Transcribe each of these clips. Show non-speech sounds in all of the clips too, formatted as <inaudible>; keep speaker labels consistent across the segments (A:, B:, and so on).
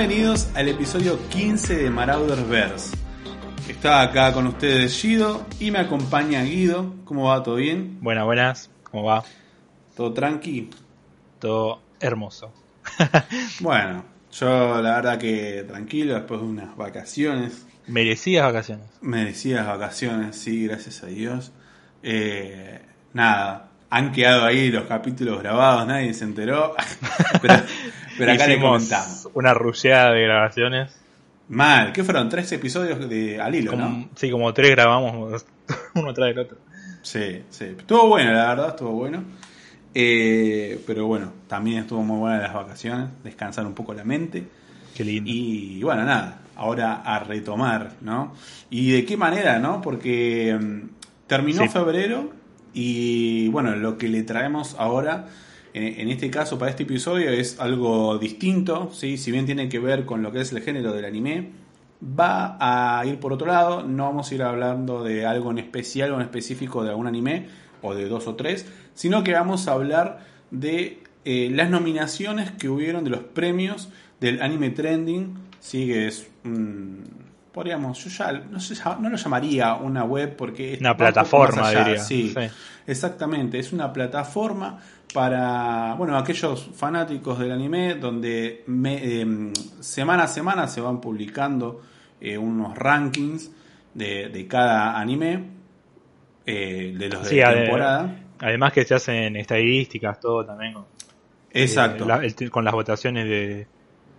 A: Bienvenidos al episodio 15 de Marauders Verse. Está acá con ustedes Gido y me acompaña Guido. ¿Cómo va? ¿Todo bien?
B: Buenas, buenas. ¿Cómo va?
A: ¿Todo tranqui?
B: Todo hermoso. <laughs>
A: bueno, yo la verdad que tranquilo después de unas vacaciones.
B: Merecidas vacaciones.
A: Merecidas vacaciones, sí, gracias a Dios. Eh, nada, han quedado ahí los capítulos grabados, nadie se enteró. <laughs> pero, pero acá le comentamos.
B: Una rusheada de grabaciones.
A: Mal, ¿qué fueron? Tres episodios de al hilo, ¿no?
B: Sí, como tres grabamos <laughs> uno tras el otro.
A: Sí, sí. Estuvo bueno, la verdad, estuvo bueno. Eh, pero bueno, también estuvo muy buena las vacaciones, descansar un poco la mente.
B: Qué lindo.
A: Y bueno, nada, ahora a retomar, ¿no? ¿Y de qué manera, no? Porque mm, terminó febrero y bueno, lo que le traemos ahora, en, este caso para este episodio, es algo distinto, ¿sí? Si bien tiene que ver con lo que es el género del anime, va a ir por otro lado, no vamos a ir hablando de algo en especial o en específico de algún anime, o de dos o tres, sino que vamos a hablar de eh, las nominaciones que hubieron de los premios del anime trending, ¿sí? que es podríamos, yo ya no, sé, no lo llamaría una web porque...
B: Una plataforma, diría.
A: Sí, exactamente, es una plataforma para, bueno, aquellos fanáticos del anime donde em, semana a semana se van publicando eh, unos rankings de, cada anime, eh, de los de temporada.
B: Además que se hacen estadísticas, todo también.
A: Exacto.
B: Eh, con las votaciones de,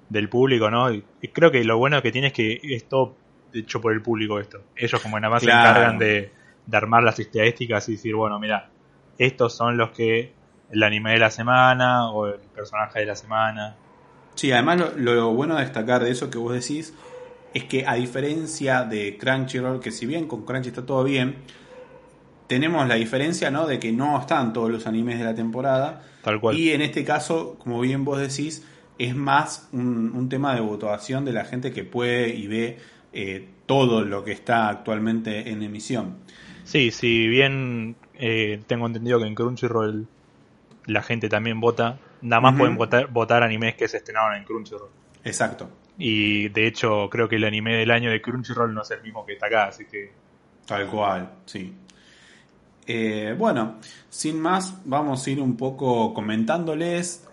B: del público, ¿no? Y creo que lo bueno que tiene es que es todo hecho por el público esto. Ellos como nada más se encargan de, armar las estadísticas y decir, bueno, mira, estos son los que el anime de la semana o el personaje de la semana.
A: Sí, además lo, bueno de destacar de eso que vos decís es que a diferencia de Crunchyroll, que si bien con Crunchy está todo bien, tenemos la diferencia ¿no? de que no están todos los animes de la temporada.
B: Tal cual.
A: Y en este caso, como bien vos decís, es más un, un tema de votación de la gente que puede y ve eh, todo lo que está actualmente en emisión.
B: Sí, si bien eh, tengo entendido que en Crunchyroll la gente también vota, nada más pueden votar, votar animes que se estrenaron en Crunchyroll.
A: Exacto.
B: Y de hecho creo que el anime del año de Crunchyroll no es el mismo que está acá, así que...
A: Tal cual, sí. Eh, bueno, sin más, vamos a ir un poco comentándoles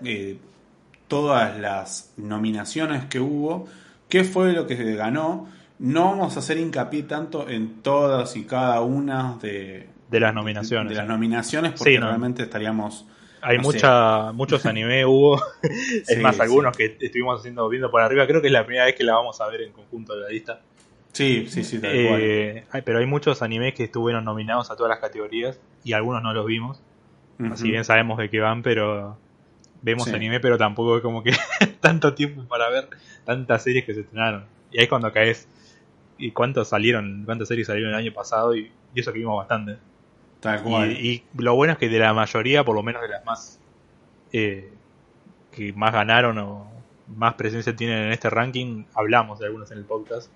A: todas las nominaciones que hubo, qué fue lo que se ganó no vamos a hacer hincapié tanto en todas y cada una de,
B: de las nominaciones.
A: De, las nominaciones, porque realmente estaríamos.
B: Hay mucha, muchos anime <laughs> hubo. es más, algunos que estuvimos haciendo viendo por arriba. Creo que es la primera vez que la vamos a ver en conjunto de la lista.
A: Sí, sí, sí, tal
B: eh, pero hay muchos animes que estuvieron nominados a todas las categorías y algunos no los vimos. Así bien sabemos de qué van, pero vemos anime, pero tampoco es como que <laughs> tanto tiempo para ver tantas series que se estrenaron. Y ahí es cuando caes y cuántos salieron, cuántas series salieron el año pasado y, eso que vimos bastante. Y, lo bueno es que de la mayoría, por lo menos de las más eh, que más ganaron o más presencia tienen en este ranking, hablamos de algunos en el podcast.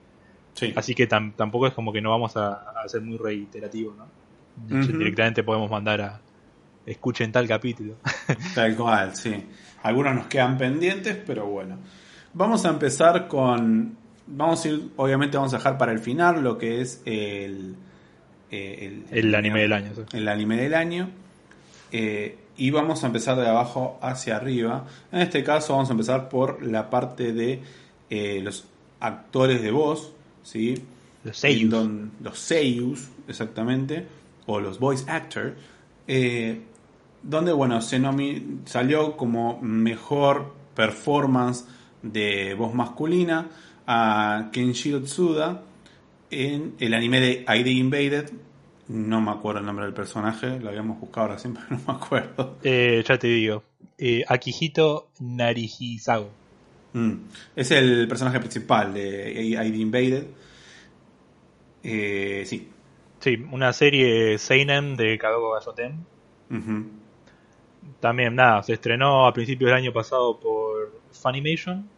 B: Así que tampoco es como que no vamos a, ser muy reiterativos, ¿no? Directamente podemos mandar a escuchen tal capítulo. <laughs>
A: Tal cual, sí. Algunos nos quedan pendientes, pero bueno. Vamos a empezar con vamos a ir, obviamente vamos a dejar para el final lo que es el...
B: Eh, el, anime del año.
A: El anime del año. Eh, y vamos a empezar de abajo hacia arriba. En este caso vamos a empezar por la parte de eh, los actores de voz, ¿sí?
B: Los seiyus.
A: los seiyus, exactamente, o los voice actors, donde, bueno, se salió como mejor performance de voz masculina a Kenshiro Tsuda en el anime de ID Invaded. No me acuerdo el nombre del personaje, lo habíamos buscado ahora siempre, <laughs> no me acuerdo.
B: Eh, ya te digo, eh, Akihito Narihisago.
A: Mm, es el personaje principal de ID Invaded. Eh, sí.
B: Sí, una serie Seinen de Kadogo Gasoten. También, nada, se estrenó a principios del año pasado por Funimation.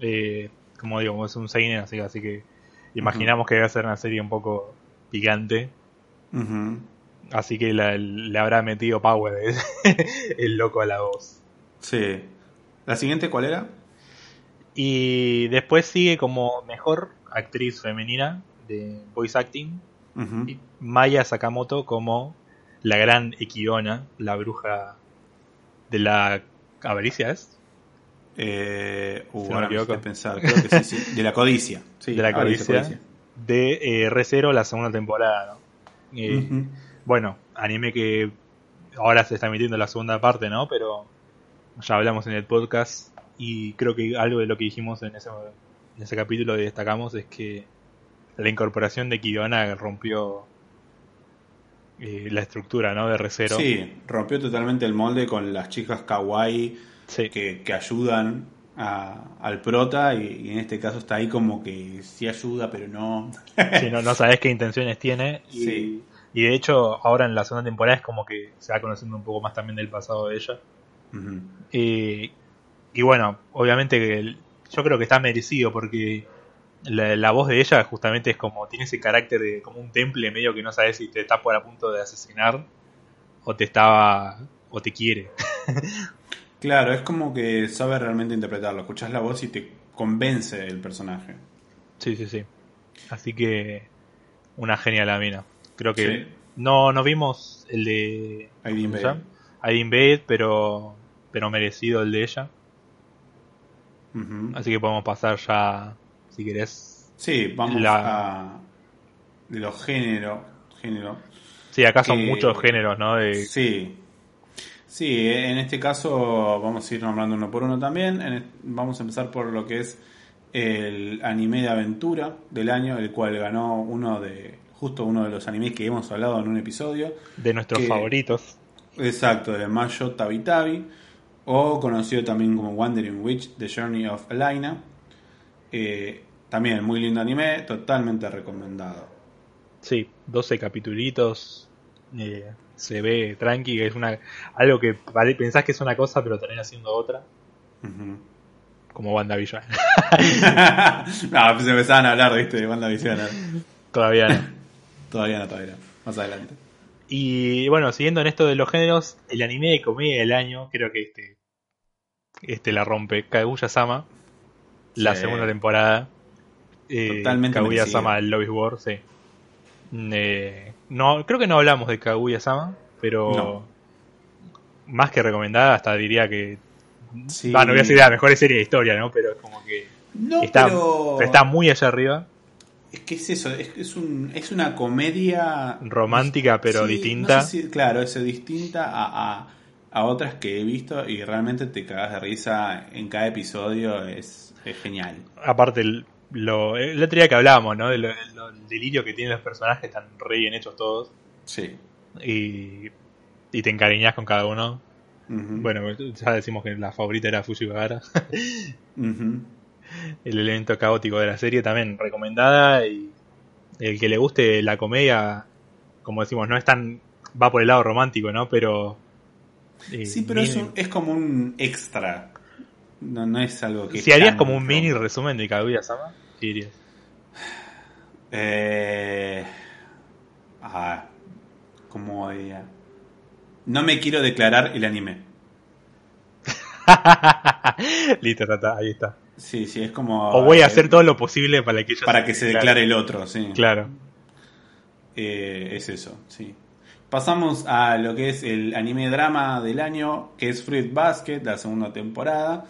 B: Eh, como digo, es un seinen, así, así que imaginamos que va a ser una serie un poco picante. Así que le habrá metido power <laughs> el loco a la voz.
A: Sí. ¿La siguiente cuál era?
B: Y después sigue como mejor actriz femenina de voice acting Maya Sakamoto como la gran Ekiona, la bruja de la avaricia, ¿es?
A: Eh, uh, pensar, creo que sí, sí. De la codicia. <laughs>
B: de la codicia, De eh, Recero, la segunda temporada. Eh, bueno, anime que ahora se está emitiendo la segunda parte, ¿no? Pero ya hablamos en el podcast y creo que algo de lo que dijimos en ese, en ese capítulo y destacamos es que la incorporación de Kiona rompió eh, la estructura ¿no? de Recero.
A: Sí, rompió totalmente el molde con las chicas kawaii que, ayudan al prota y, en este caso está ahí como que sí ayuda pero no.
B: sí, no, no sabes qué intenciones tiene. Y, y de hecho ahora en la segunda temporada es como que se va conociendo un poco más también del pasado de ella. y, y bueno, obviamente yo creo que está merecido porque la, voz de ella justamente es como, tiene ese carácter de como un temple medio que no sabes si te está por a punto de asesinar o te estaba o te quiere. <laughs>
A: claro, es como que sabe realmente interpretarlo, escuchas la voz y te convence el personaje.
B: Sí, sí, sí. Así que una genial la mina. Creo que no, no vimos el de
A: Aidin
B: Bed, pero pero merecido el de ella. Así que podemos pasar ya si querés.
A: Sí, vamos a. de los géneros. Género,
B: sí, acá son muchos géneros, ¿no?
A: Sí. Sí, en este caso vamos a ir nombrando uno por uno también. vamos a empezar por lo que es el anime de aventura del año, el cual ganó uno de. justo uno de los animes que hemos hablado en un episodio.
B: De nuestros favoritos.
A: Exacto, de Mayo Tabi Tabi, o conocido también como Wandering Witch, The Journey of Elena. Eh, también muy lindo anime, totalmente recomendado.
B: Sí, 12 capitulitos. Eh, se ve tranqui, es una algo que pensás que es una cosa, pero termina siendo otra. Como WandaVision. <laughs> <laughs>
A: no, pues empezaban a hablar ¿viste? de WandaVision.
B: Todavía no. <laughs>
A: todavía no, todavía Más adelante.
B: Y bueno, siguiendo en esto de los géneros, el anime de comedia del año, creo que este, este la rompe. Kaguya-sama, la segunda temporada. Eh, Totalmente Kaguya-sama Lobby War, sí. Eh, no, creo que no hablamos de Kaguya-sama, pero más que recomendada, hasta diría que. Sí. no voy a decir la mejor serie de historia, ¿no? Pero es como que. está, está muy allá arriba.
A: Es que es eso, es, es, un, es una comedia.
B: Romántica, pero distinta.
A: claro, es distinta a, a, otras que he visto y realmente te cagas de risa en cada episodio, es, es genial.
B: Aparte, el, lo, el otro día que hablábamos, ¿no? Del delirio que tienen los personajes, están re bien hechos todos.
A: Sí.
B: Y, y te encariñas con cada uno. Bueno, ya decimos que la favorita era Fujiwara. <laughs> El elemento caótico de la serie también recomendada. Y el que le guste la comedia, como decimos, no es tan. va por el lado romántico, ¿no? Pero.
A: Eh, sí, pero es, es como un extra no, no es algo que.
B: Si harías como un mini resumen de Kaguya Sama, ¿qué dirías?
A: Eh. Ah. ¿Cómo diría? No me quiero declarar el anime. <laughs>
B: Listo, ahí está.
A: Sí, sí, es como.
B: O voy a hacer todo lo posible para que
A: Para que se declare el otro, sí.
B: Claro.
A: Eh, es eso, sí. Pasamos a lo que es el anime drama del año, que es Fruit Basket, la segunda temporada.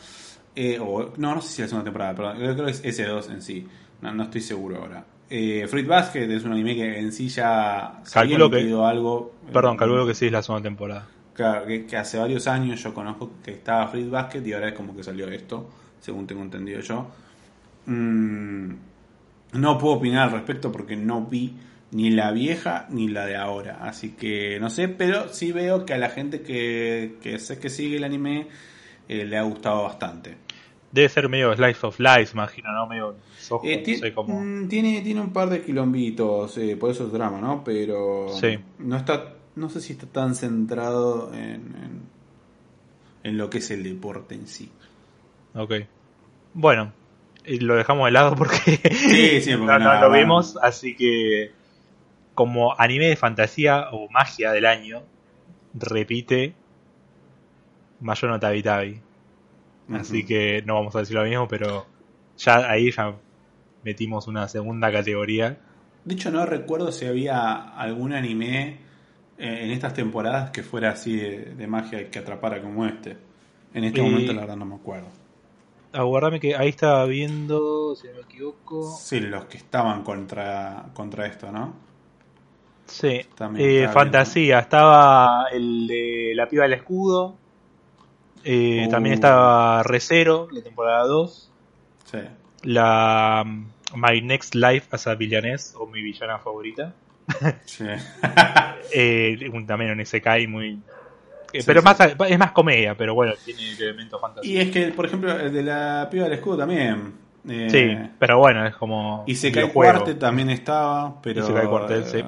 A: Eh, o, no, no sé si es la segunda temporada, perdón, creo que es S2 en sí. No, estoy seguro ahora. Eh, Fruit Basket es un anime que en sí ya
B: se calculo que,
A: algo.
B: Perdón, calculo que sí es la segunda temporada.
A: Claro, que, hace varios años yo conozco que estaba Fruit Basket y ahora es como que salió esto, según tengo entendido yo. Mm, no puedo opinar al respecto porque no vi ni la vieja ni la de ahora. Así que no sé, pero sí veo que a la gente que, que sé que sigue el anime eh, le ha gustado bastante.
B: Debe ser medio Slice of Life, imagino, ¿no? Medio
A: eh, mm, tiene, tiene un par de quilombitos, eh, por eso es drama, ¿no? Pero no está, no sé si está tan centrado en, en, lo que es el deporte en sí.
B: Ok. Bueno, lo dejamos de lado porque,
A: sí, <laughs>
B: no, lo vimos, así que como anime de fantasía o magia del año, repite Mayo no Tabi Tabi. Así que no vamos a decir lo mismo, pero ya ahí ya metimos una segunda categoría.
A: De hecho, no recuerdo si había algún anime eh, en estas temporadas que fuera así de, magia y que atrapara como este. En este momento, la verdad, no me acuerdo.
B: Aguardame que ahí estaba viendo, si no me equivoco.
A: Sí, los que estaban contra, contra esto, ¿no?
B: Sí. Eh, fantasía, estaba el de La piba del escudo. Eh, también uh. estaba Recero, de temporada 2.
A: Sí.
B: La um, My Next Life as a Villainess, o mi villana favorita. <laughs>
A: Sí. <laughs>
B: eh, también un SK muy. Eh, pero Más, es más comedia, pero bueno, tiene elementos fantásticos.
A: Y es que, por ejemplo, el de la piba del escudo también.
B: Eh, sí, pero bueno, es como.
A: Y se cae Cuarte también estaba, pero.
B: Y se cae Cuartel, sí.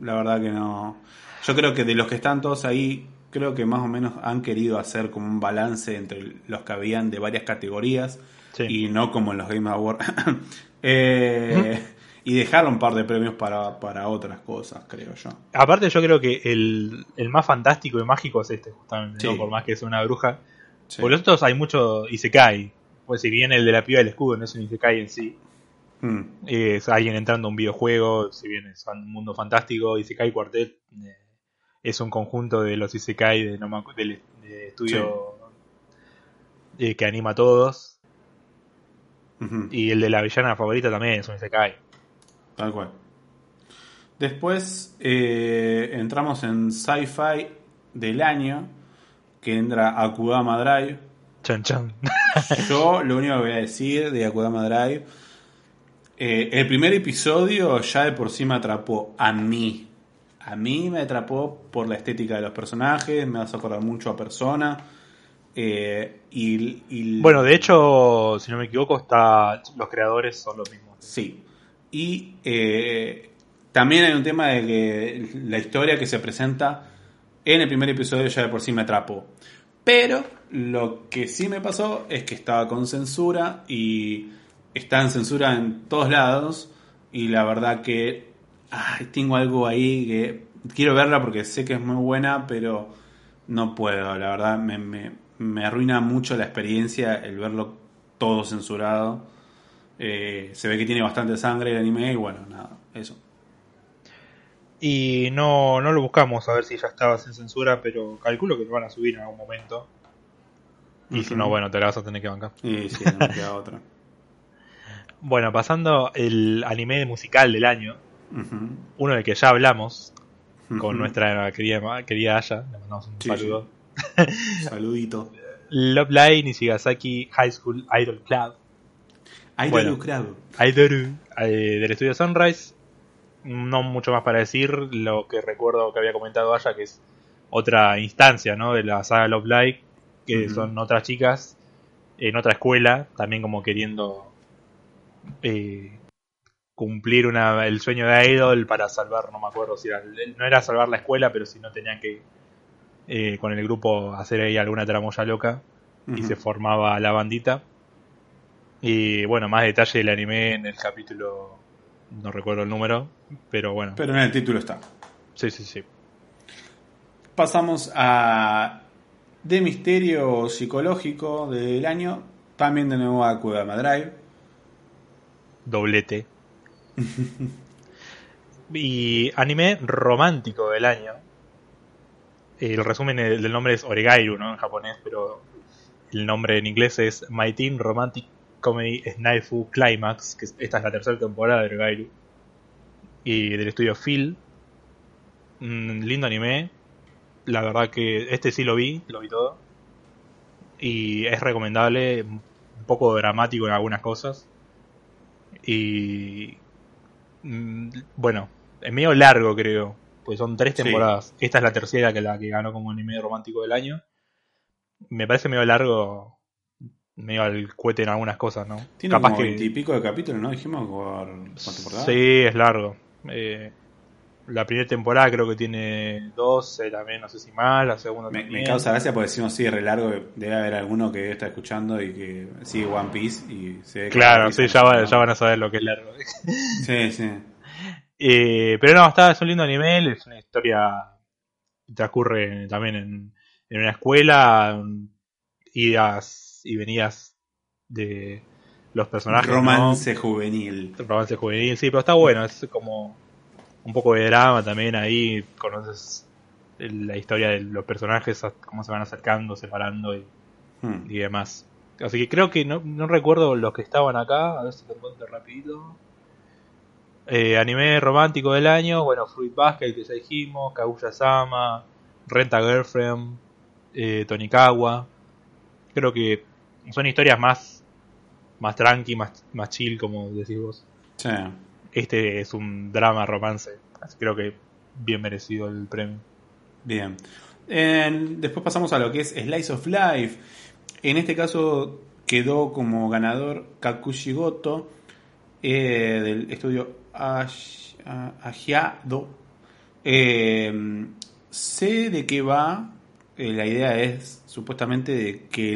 A: La verdad que no. Yo creo que de los que están todos ahí, creo que más o menos han querido hacer como un balance entre los que habían de varias categorías y no como en los Game Awards. <laughs> eh, y dejaron un par de premios para, para, otras cosas, creo yo.
B: Aparte, yo creo que el, el más fantástico y mágico es este, justamente, por más que es una bruja. Por los otros hay mucho Isekai. Pues si bien el de la piba del escudo no es un Isekai en sí, mm. es alguien entrando a un videojuego, si bien es un mundo fantástico, Isekai Quartet eh, es un conjunto de los Isekai de, del estudio eh, que anima a todos. Y el de la villana favorita también es un Isekai.
A: Tal cual. Después eh, entramos en Sci-Fi del año, que entra Akudama Drive.
B: Chan chan.
A: Yo lo único que voy a decir de Akudama Drive, eh, el primer episodio ya de por sí me atrapó a mí. A mí me atrapó por la estética de los personajes, me vas a acordar mucho a Persona. Eh, y,
B: Bueno, de hecho, si no me equivoco, está los creadores son los mismos.
A: Sí, y eh, también hay un tema de que la historia que se presenta en el primer episodio ya de por sí me atrapó. Pero lo que sí me pasó es que estaba con censura y está en censura en todos lados. Y la verdad que tengo algo ahí que quiero verla porque sé que es muy buena, pero no puedo. La verdad me, me, me arruina mucho la experiencia el verlo todo censurado. Eh, se ve que tiene bastante sangre el anime y bueno, nada, eso.
B: Y no, no lo buscamos a ver si ya estaba sin censura, pero calculo que lo van a subir en algún momento. Y si no, bueno, te la vas a tener que bancar.
A: Y sí, no queda otra. <laughs>
B: bueno, pasando el anime musical del año, uno del que ya hablamos, con nuestra querida, querida Aya, le mandamos un saludo. <laughs>
A: Saludito.
B: Love Line y Shigasaki High School Idol Club
A: Aidoru
B: bueno, eh, del estudio Sunrise. No mucho más para decir. Lo que recuerdo que había comentado allá, que es otra instancia ¿no? de la saga Love Live, que son otras chicas en otra escuela, también como queriendo eh, cumplir una, el sueño de Idol para salvar, no me acuerdo si era, no era salvar la escuela, pero si no tenían que eh, con el grupo hacer ahí alguna tramoya loca y se formaba la bandita. Y bueno, más detalle del anime en el capítulo, no recuerdo el número, pero bueno.
A: Pero en el título está.
B: Sí, sí, sí.
A: Pasamos a De Misterio Psicológico del año, también de nuevo a Kudama Drive.
B: Doblete. y anime romántico del año. El resumen del nombre es Oregairu, ¿no? En japonés, pero el nombre en inglés es My Teen Romantic Comedy Snaifu Climax, que esta es la tercera temporada de Gairu, y del estudio Phil. Un lindo anime. La verdad que este sí lo vi, lo vi todo. Y es recomendable, un poco dramático en algunas cosas. Y mm, bueno, es medio largo creo, pues son tres temporadas. Esta es la tercera que la que ganó como anime romántico del año. Me parece medio largo medio al cohete en algunas cosas, ¿no?
A: Tiene Capaz como que... y pico de capítulos, ¿no? Dijimos por, temporada.
B: Sí, es largo. Eh, la primera temporada creo que tiene 12, también no sé si más, la segunda
A: me, me causa gracia porque decimos sí, re largo, debe haber alguno que está escuchando y que sigue One Piece y se
B: Claro, sí, ya, ya, van a saber lo que es largo. <laughs>
A: sí, sí.
B: Eh, pero no, está, es un lindo anime, es una historia que transcurre también en, en una escuela, idas y venidas de, los personajes.
A: Romance juvenil.
B: Romance juvenil, sí, pero está bueno, es como un poco de drama también ahí, conoces la historia de los personajes, cómo se van acercando, separando y, hmm. y demás. Así que creo que no, no, recuerdo los que estaban acá, a ver si lo encuentro rapidito. Eh, anime romántico del año, bueno, Fruit Basket que ya dijimos, Kaguya Sama, Renta Girlfriend, eh, Tonikawa. Creo que son historias más más tranqui, más, más chill, como decís vos.
A: Sí.
B: Este es un drama romance, así creo que bien merecido el premio.
A: Bien. después pasamos a lo que es Slice of Life. En este caso quedó como ganador Kakushigoto eh, del estudio Ajiado. Eh, sé de qué va. Eh, la idea es supuestamente de que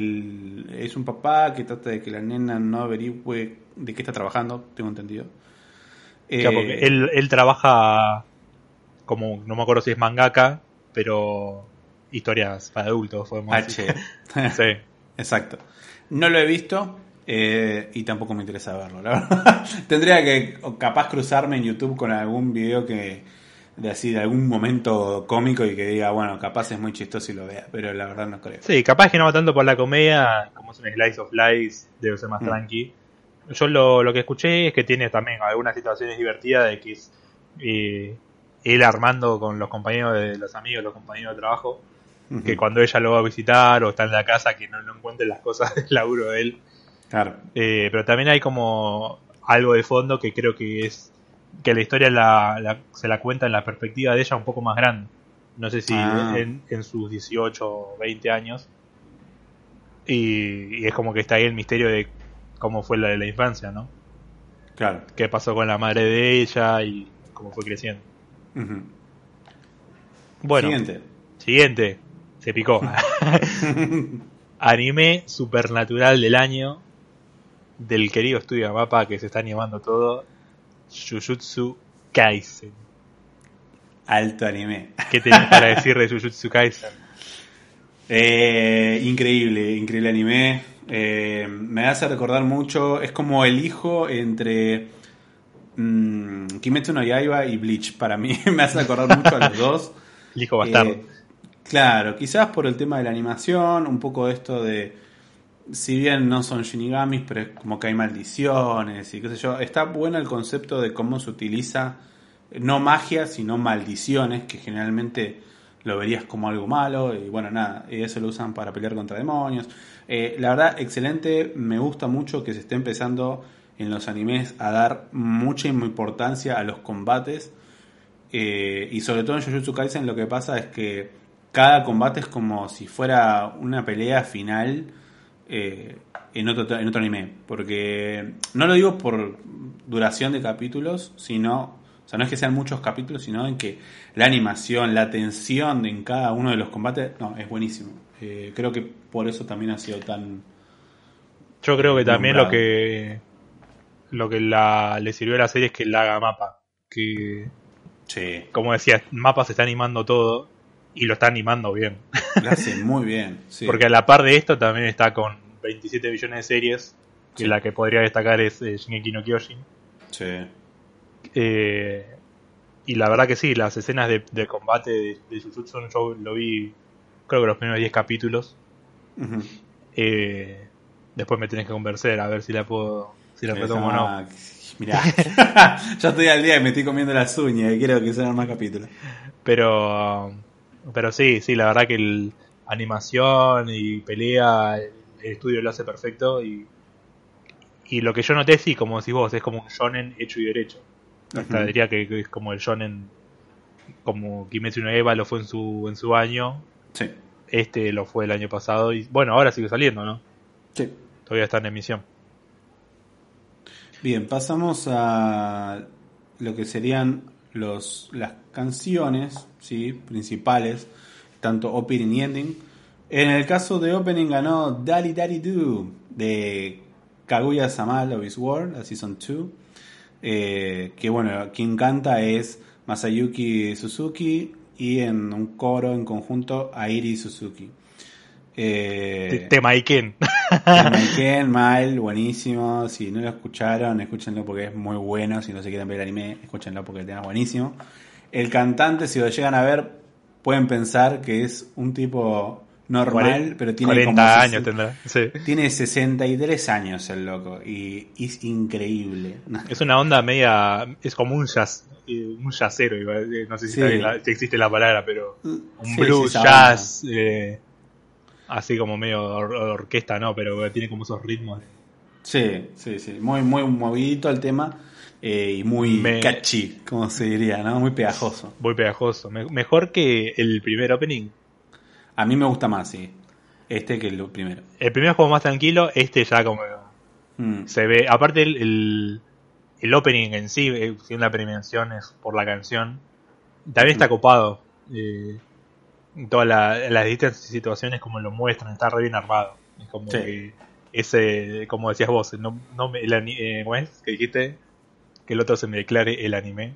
A: es un papá que trata de que la nena no averigüe de qué está trabajando, tengo entendido.
B: Porque él, él trabaja como, no me acuerdo si es mangaka, pero historias para adultos, podemos
A: decir. sí. <laughs> Exacto. No lo he visto eh, y tampoco me interesa verlo, la verdad. <laughs> Tendría que capaz cruzarme en YouTube con algún video que de así de algún momento cómico y que diga, bueno, capaz es muy chistoso y lo vea, pero la verdad no creo.
B: Sí, capaz que no va tanto por la comedia, como es un Slice of Life, debe ser más mm. tranqui. Yo lo, lo que escuché es que tiene también algunas situaciones divertidas de que es eh, él armando con los compañeros de los amigos, los compañeros de trabajo, que cuando ella lo va a visitar o está en la casa que no, no encuentre las cosas del laburo de él.
A: Claro.
B: Eh, pero también hay como algo de fondo que creo que es que la historia la, se la cuenta en la perspectiva de ella un poco más grande. No sé si ah. en, sus 18 o 20 años. Y, es como que está ahí el misterio de cómo fue la de la infancia, ¿no?
A: Claro.
B: Qué pasó con la madre de ella y cómo fue creciendo. Bueno.
A: Siguiente.
B: Siguiente. Se picó. <laughs> <laughs> Anime supernatural del año. Del querido estudio Mapa que se está animando todo. Jujutsu Kaisen.
A: Alto anime.
B: ¿Qué tenés para <laughs> decir de Jujutsu Kaisen?
A: Eh, increíble, increíble anime. Eh, me hace recordar mucho. Es como el hijo entre mmm, Kimetsu no Yaiba y Bleach. Para mí <laughs> me hace recordar mucho a los dos. <laughs>
B: El hijo bastardo. Eh,
A: claro, quizás por el tema de la animación, un poco esto de si bien no son shinigamis, pero es como que hay maldiciones y qué sé yo. Está bueno el concepto de cómo se utiliza no magia, sino maldiciones, que generalmente lo verías como algo malo y bueno, nada, y eso lo usan para pelear contra demonios. Eh, la verdad, excelente, me gusta mucho que se esté empezando en los animes a dar mucha importancia a los combates eh, y sobre todo en Jujutsu Kaisen lo que pasa es que cada combate es como si fuera una pelea final eh, en, otro, en otro anime. Porque no lo digo por duración de capítulos, sino, o sea, no es que sean muchos capítulos, sino en que la animación, la tensión en cada uno de los combates, no, es buenísimo. Eh, creo que por eso también ha sido tan...
B: Yo creo que también lo que lo que la, le sirvió a la serie es que la haga mapa. Que,
A: sí.
B: como decía, mapa se está animando todo y lo está animando bien.
A: Lo hace <laughs> muy bien.
B: Porque a la par de esto también está con 27 millones de series, que la que podría destacar es eh, Shingeki no Kyojin.
A: Sí.
B: Eh, y la verdad que sí, las escenas de, combate de, de Jujutsu yo lo vi, creo que los primeros 10 capítulos. eh, después me tenés que convencer a ver si la puedo, si la retomo o no. <laughs>
A: Mirá, <laughs> ya estoy al día y me estoy comiendo las uñas y quiero que sean más capítulos.
B: Pero pero sí, sí, la verdad que el animación y pelea, el, estudio lo hace perfecto y, y lo que yo noté, sí, como decís vos, es como un shonen hecho y derecho. Hasta diría que, es como el shonen, como Kimetsu no Eva lo fue en su, en su año.
A: Sí.
B: Este lo fue el año pasado y bueno, ahora sigue saliendo, ¿no?
A: Sí.
B: Todavía está en emisión.
A: Bien, pasamos a lo que serían los, las canciones ¿sí? principales, tanto opening y ending. En el caso de opening ganó Daddy Daddy Do de Kaguya Sama Love is War, la Season 2. Eh, que bueno, quien canta es Masayuki Suzuki y en un coro en conjunto Airi Suzuki.
B: Eh, Tema Iken.
A: Ken, <laughs> mal, buenísimo. Si no lo escucharon, escúchenlo porque es muy bueno. Si no se quieren ver el anime, escúchenlo porque el tema es buenísimo. El cantante, si lo llegan a ver, pueden pensar que es un tipo normal, pero tiene
B: 40 años tendrá.
A: Tiene 63 años el loco y, es increíble. <laughs>
B: Es una onda media, es como un jazz, eh, un jazzero, eh, no sé si, existe la palabra, pero uh, un blues, jazz, eh, así como medio orquesta, ¿no? Pero tiene como esos ritmos.
A: Sí, sí, sí, muy, muy movidito el tema. y muy catchy, como se diría, ¿no? Muy pegajoso.
B: Muy pegajoso. mejor que el primer opening.
A: A mí me gusta más, sí. Este que el primero.
B: El primero es como más tranquilo, este ya como mm. se ve. Aparte el, el, opening en sí, eh, la premiación es por la canción, también está copado. Eh, todas las distintas situaciones como lo muestran, está re bien armado. Es como que ese, como decías vos, no, no me, el, eh, que dijiste que el otro se me declare el anime.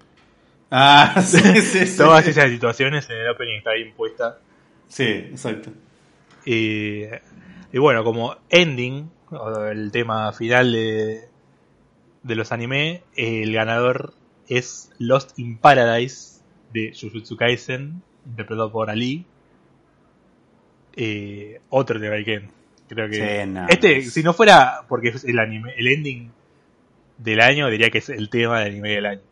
A: Ah, <laughs> sí, sí,
B: Todas esas situaciones en el opening está bien puesta.
A: Sí, exacto.
B: Y, bueno, como ending, el tema final de, de los anime, el ganador es Lost in Paradise de Jujutsu Kaisen, interpretado por Ali. Eh, otro de Raiken. Creo que. este, si no fuera porque es el anime, el ending del año, diría que es el tema del anime del año.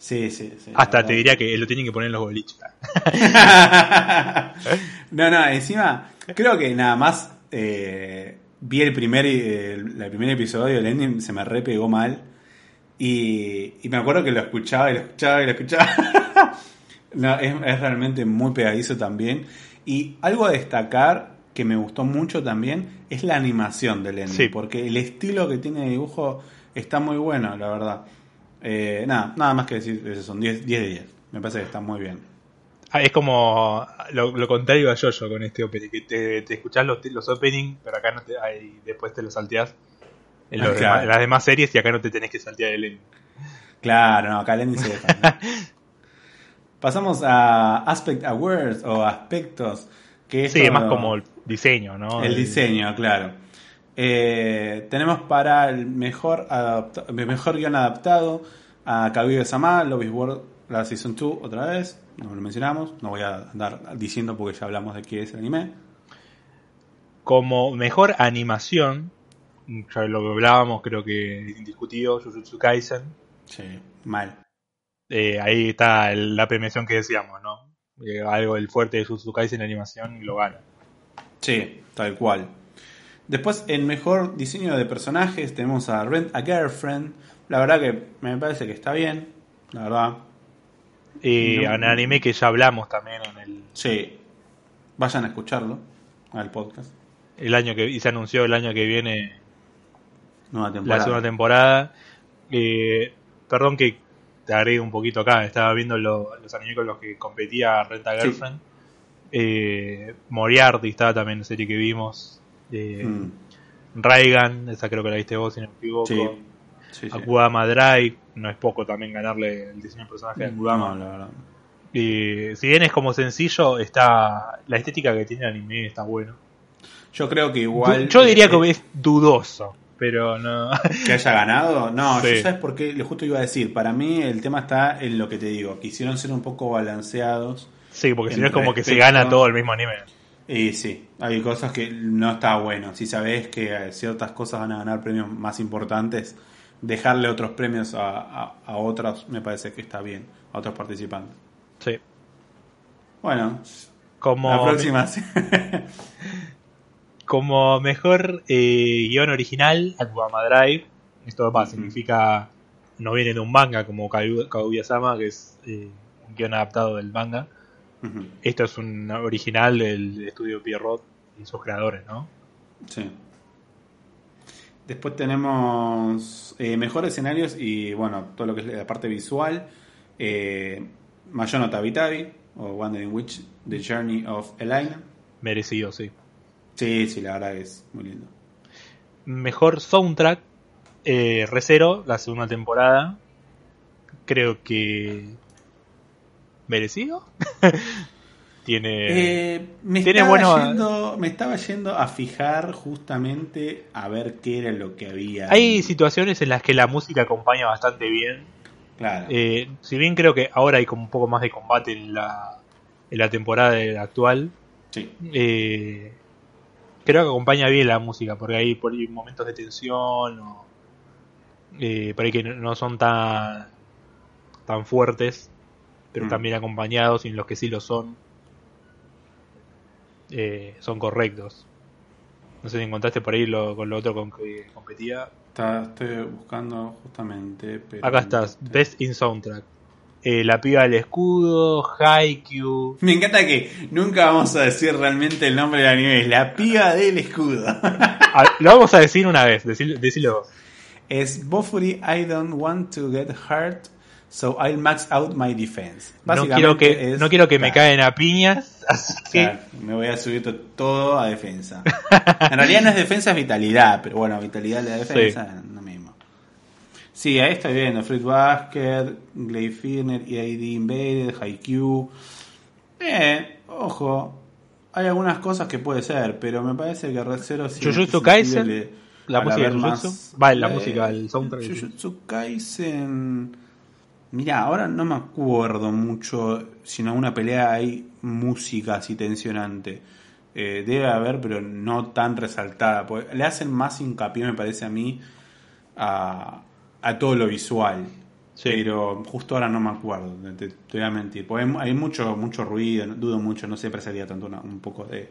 A: Sí, sí, sí.
B: Hasta te diría que lo tienen que poner en los boliches. <laughs>
A: no, no, encima, creo que nada más eh, vi el primer, el, primer episodio, el ending se me repegó mal. Y, me acuerdo que lo escuchaba y lo escuchaba y lo escuchaba. <laughs> no, es, realmente muy pegadizo también. Y algo a destacar que me gustó mucho también es la animación del ending. Porque el estilo que tiene de dibujo está muy bueno, la verdad. Eh, nada, nada más que decir, son 10 de 10. Me parece que está muy bien.
B: Ah, es como lo, contrario a Jojo con este opening, que te, te escuchás los, los openings, pero acá no te, ahí, después te los salteás en, las demás series y acá no te tenés que saltear el ending.
A: Claro, no, acá el ending se deja. <laughs> Pasamos a Aspect Awares o aspectos. Que
B: sí, es más como el diseño, ¿no?
A: El diseño, claro. Eh, tenemos para el mejor, mejor guion adaptado a Kaguya Sama, Love is World, la Season 2, otra vez. No lo mencionamos, no voy a andar diciendo porque ya hablamos de qué es el anime.
B: Como mejor animación, ya lo que hablábamos, creo que indiscutido, Jujutsu Kaisen.
A: Sí, mal.
B: Eh, ahí está la premiación que decíamos, ¿no? Eh, algo el fuerte de Jujutsu Kaisen en animación y lo gana.
A: Sí, tal cual. Después, en mejor diseño de personajes, tenemos a Rent a Girlfriend. La verdad que me parece que está bien, la verdad.
B: Y anime que ya hablamos también en el.
A: Sí, vayan a escucharlo, al podcast.
B: El año que y se anunció el año que viene
A: Nueva temporada.
B: la segunda temporada. Eh, perdón que te agregue un poquito acá, estaba viendo los animes con los que competía Rent a Girlfriend. Eh, Moriarty estaba también en serie que vimos de mm. Raigan, esa creo que la viste vos, si no me equivoco. Akudama Drive, no es poco también ganarle el diseño de personaje de Akudama. la verdad. Y si bien es como sencillo, está la estética que tiene el anime está bueno.
A: Yo creo que igual.
B: Yo diría que es dudoso, pero no. <laughs>
A: ¿Que haya ganado? No, ¿sabes por qué? Justo iba a decir, para mí el tema está en lo que te digo. Quisieron ser un poco balanceados.
B: Sí, porque si no es como que se gana todo el mismo anime.
A: Y sí, hay cosas que no está bueno. Si sabes que ciertas cosas van a ganar premios más importantes, dejarle otros premios a, a, otros me parece que está bien, a otros participantes.
B: Sí.
A: Bueno,
B: como
A: la próxima. <laughs> <laughs>
B: como mejor eh, guion original, Akubama Drive. Esto significa no viene de un manga como Kaguya-sama, que es eh, un guion adaptado del manga esto es un original del estudio Pierrot y sus creadores, ¿no?
A: Sí. Después tenemos eh, mejores escenarios y, bueno, todo lo que es la parte visual. Eh, Mayono Tabi Tabi o Wandering Witch, The Journey of Elena.
B: Merecido, sí.
A: Sí, sí, la verdad es muy lindo.
B: Mejor soundtrack, eh, Recero, la segunda temporada. Creo que merecido. <laughs> Tiene,
A: eh, me,
B: tiene
A: estaba yendo, me estaba yendo a fijar justamente a ver qué era lo que había.
B: Hay situaciones en las que la música acompaña bastante bien.
A: Claro.
B: Eh, si bien creo que ahora hay como un poco más de combate en la, en la temporada actual,
A: sí.
B: eh, creo que acompaña bien la música, porque hay por ahí momentos de tensión o eh, por ahí que no son tan, tan fuertes, pero
A: Mm.
B: también acompañados y en los que sí lo son, eh, son correctos. No sé si encontraste por ahí lo, con lo otro con que competía.
A: Está- estoy buscando justamente. Pero
B: Acá estás, Best in Soundtrack. Eh, la piba del escudo, Haikyuu.
A: Me encanta que nunca vamos a decir realmente el nombre del anime. Es la piba del escudo. <laughs>
B: Ah, lo vamos a decir una vez, decilo, decilo
A: es Bofuri I don't want to get hurt, so I'll max out my defense.
B: No quiero que,
A: es-
B: no quiero que me caen a piñas, así que...
A: claro, me voy a subir to- todo a defensa. en realidad no es defensa, es vitalidad, pero bueno, vitalidad de la defensa, no mismo. Sí, ahí estoy viendo Fruit Basket, Gleifirner, EID Invaded, Haikyuu. Eh, ojo, hay algunas cosas que puede ser, pero me parece que Red Zero sí
B: Jujutsu Kaisen, la música de Jujutsu. Vale, la
A: eh,
B: música, el soundtrack.
A: Jujutsu Kaisen. Mira, ahora no me acuerdo mucho si en alguna pelea hay música así tensionante. Eh, debe haber, pero no tan resaltada. porque le hacen más hincapié, me parece a mí, a, a todo lo visual.
B: Sí.
A: Pero justo ahora no me acuerdo, te, te voy a mentir. Porque hay, hay mucho, mucho ruido, dudo mucho, no siempre salía tanto una- un poco de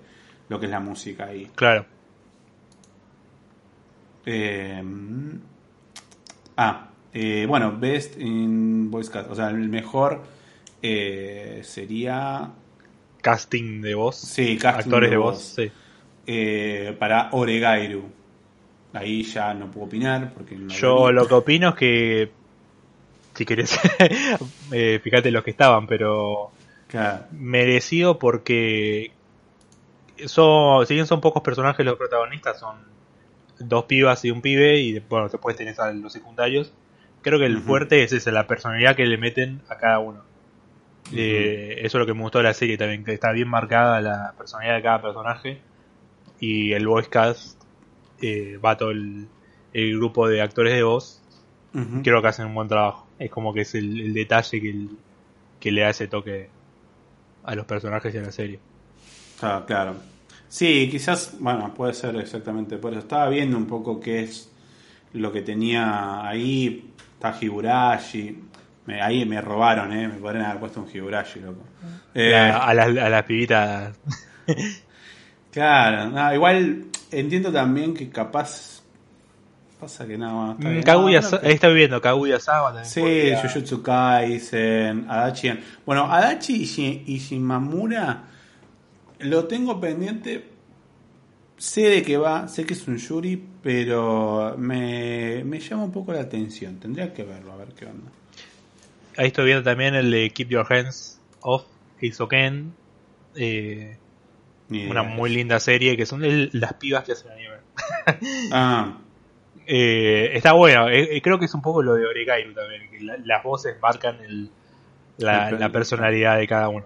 A: lo que es la música ahí.
B: Claro.
A: Eh, ah, eh, bueno, Best in Voice Cast. O sea, el mejor eh, sería.
B: Casting de voz.
A: Sí, casting
B: actores
A: de voz.
B: voz. Sí.
A: eh, para Oregairu. Ahí ya no puedo opinar porque no
B: Yo
A: vi.
B: lo que opino es que... Si querés, <laughs> eh, fíjate los que estaban, pero
A: Claro,
B: merecido porque son, si bien son pocos personajes los protagonistas, son dos pibas y un pibe y bueno, después tenés a los secundarios. Creo que el fuerte es ese, la personalidad que le meten a cada uno. Eh, eso es lo que me gustó de la serie también, que está bien marcada la personalidad de cada personaje y el voice cast eh, va todo el, el grupo de actores de voz. Creo que hacen un buen trabajo. Es como que es el, el detalle que, el- que le da ese toque a los personajes y a la serie.
A: Ah, claro. Sí, quizás, bueno, puede ser exactamente por eso. Estaba viendo un poco qué es lo que tenía ahí. Está Higurashi. Me- ahí me robaron, ¿eh? Me podrían haber puesto un Higurashi, loco. Eh,
B: a, a las, a las pibitas. <laughs>
A: Claro, no, igual entiendo también que capaz. Pasa que no. está bien.
B: Kaguya,
A: No,
B: ahí está viviendo Kaguya Sama también.
A: Sí,
B: podría-
A: Jujutsu Kaisen, Adachi. Bueno, Adachi y Shimamura lo tengo pendiente. Sé de qué va, sé que es un Yuri, pero me, me llama un poco la atención. Tendría que verlo, a ver qué onda.
B: Ahí estoy viendo también el de Keep Your Hands Off Isoken. Eh, una muy linda serie que son las pibas que hacen anime. <laughs>
A: Ah,
B: Eh, está bueno, eh, eh, creo que es un poco lo de Oregairu también, que la- las voces marcan el- la, personalidad de cada uno.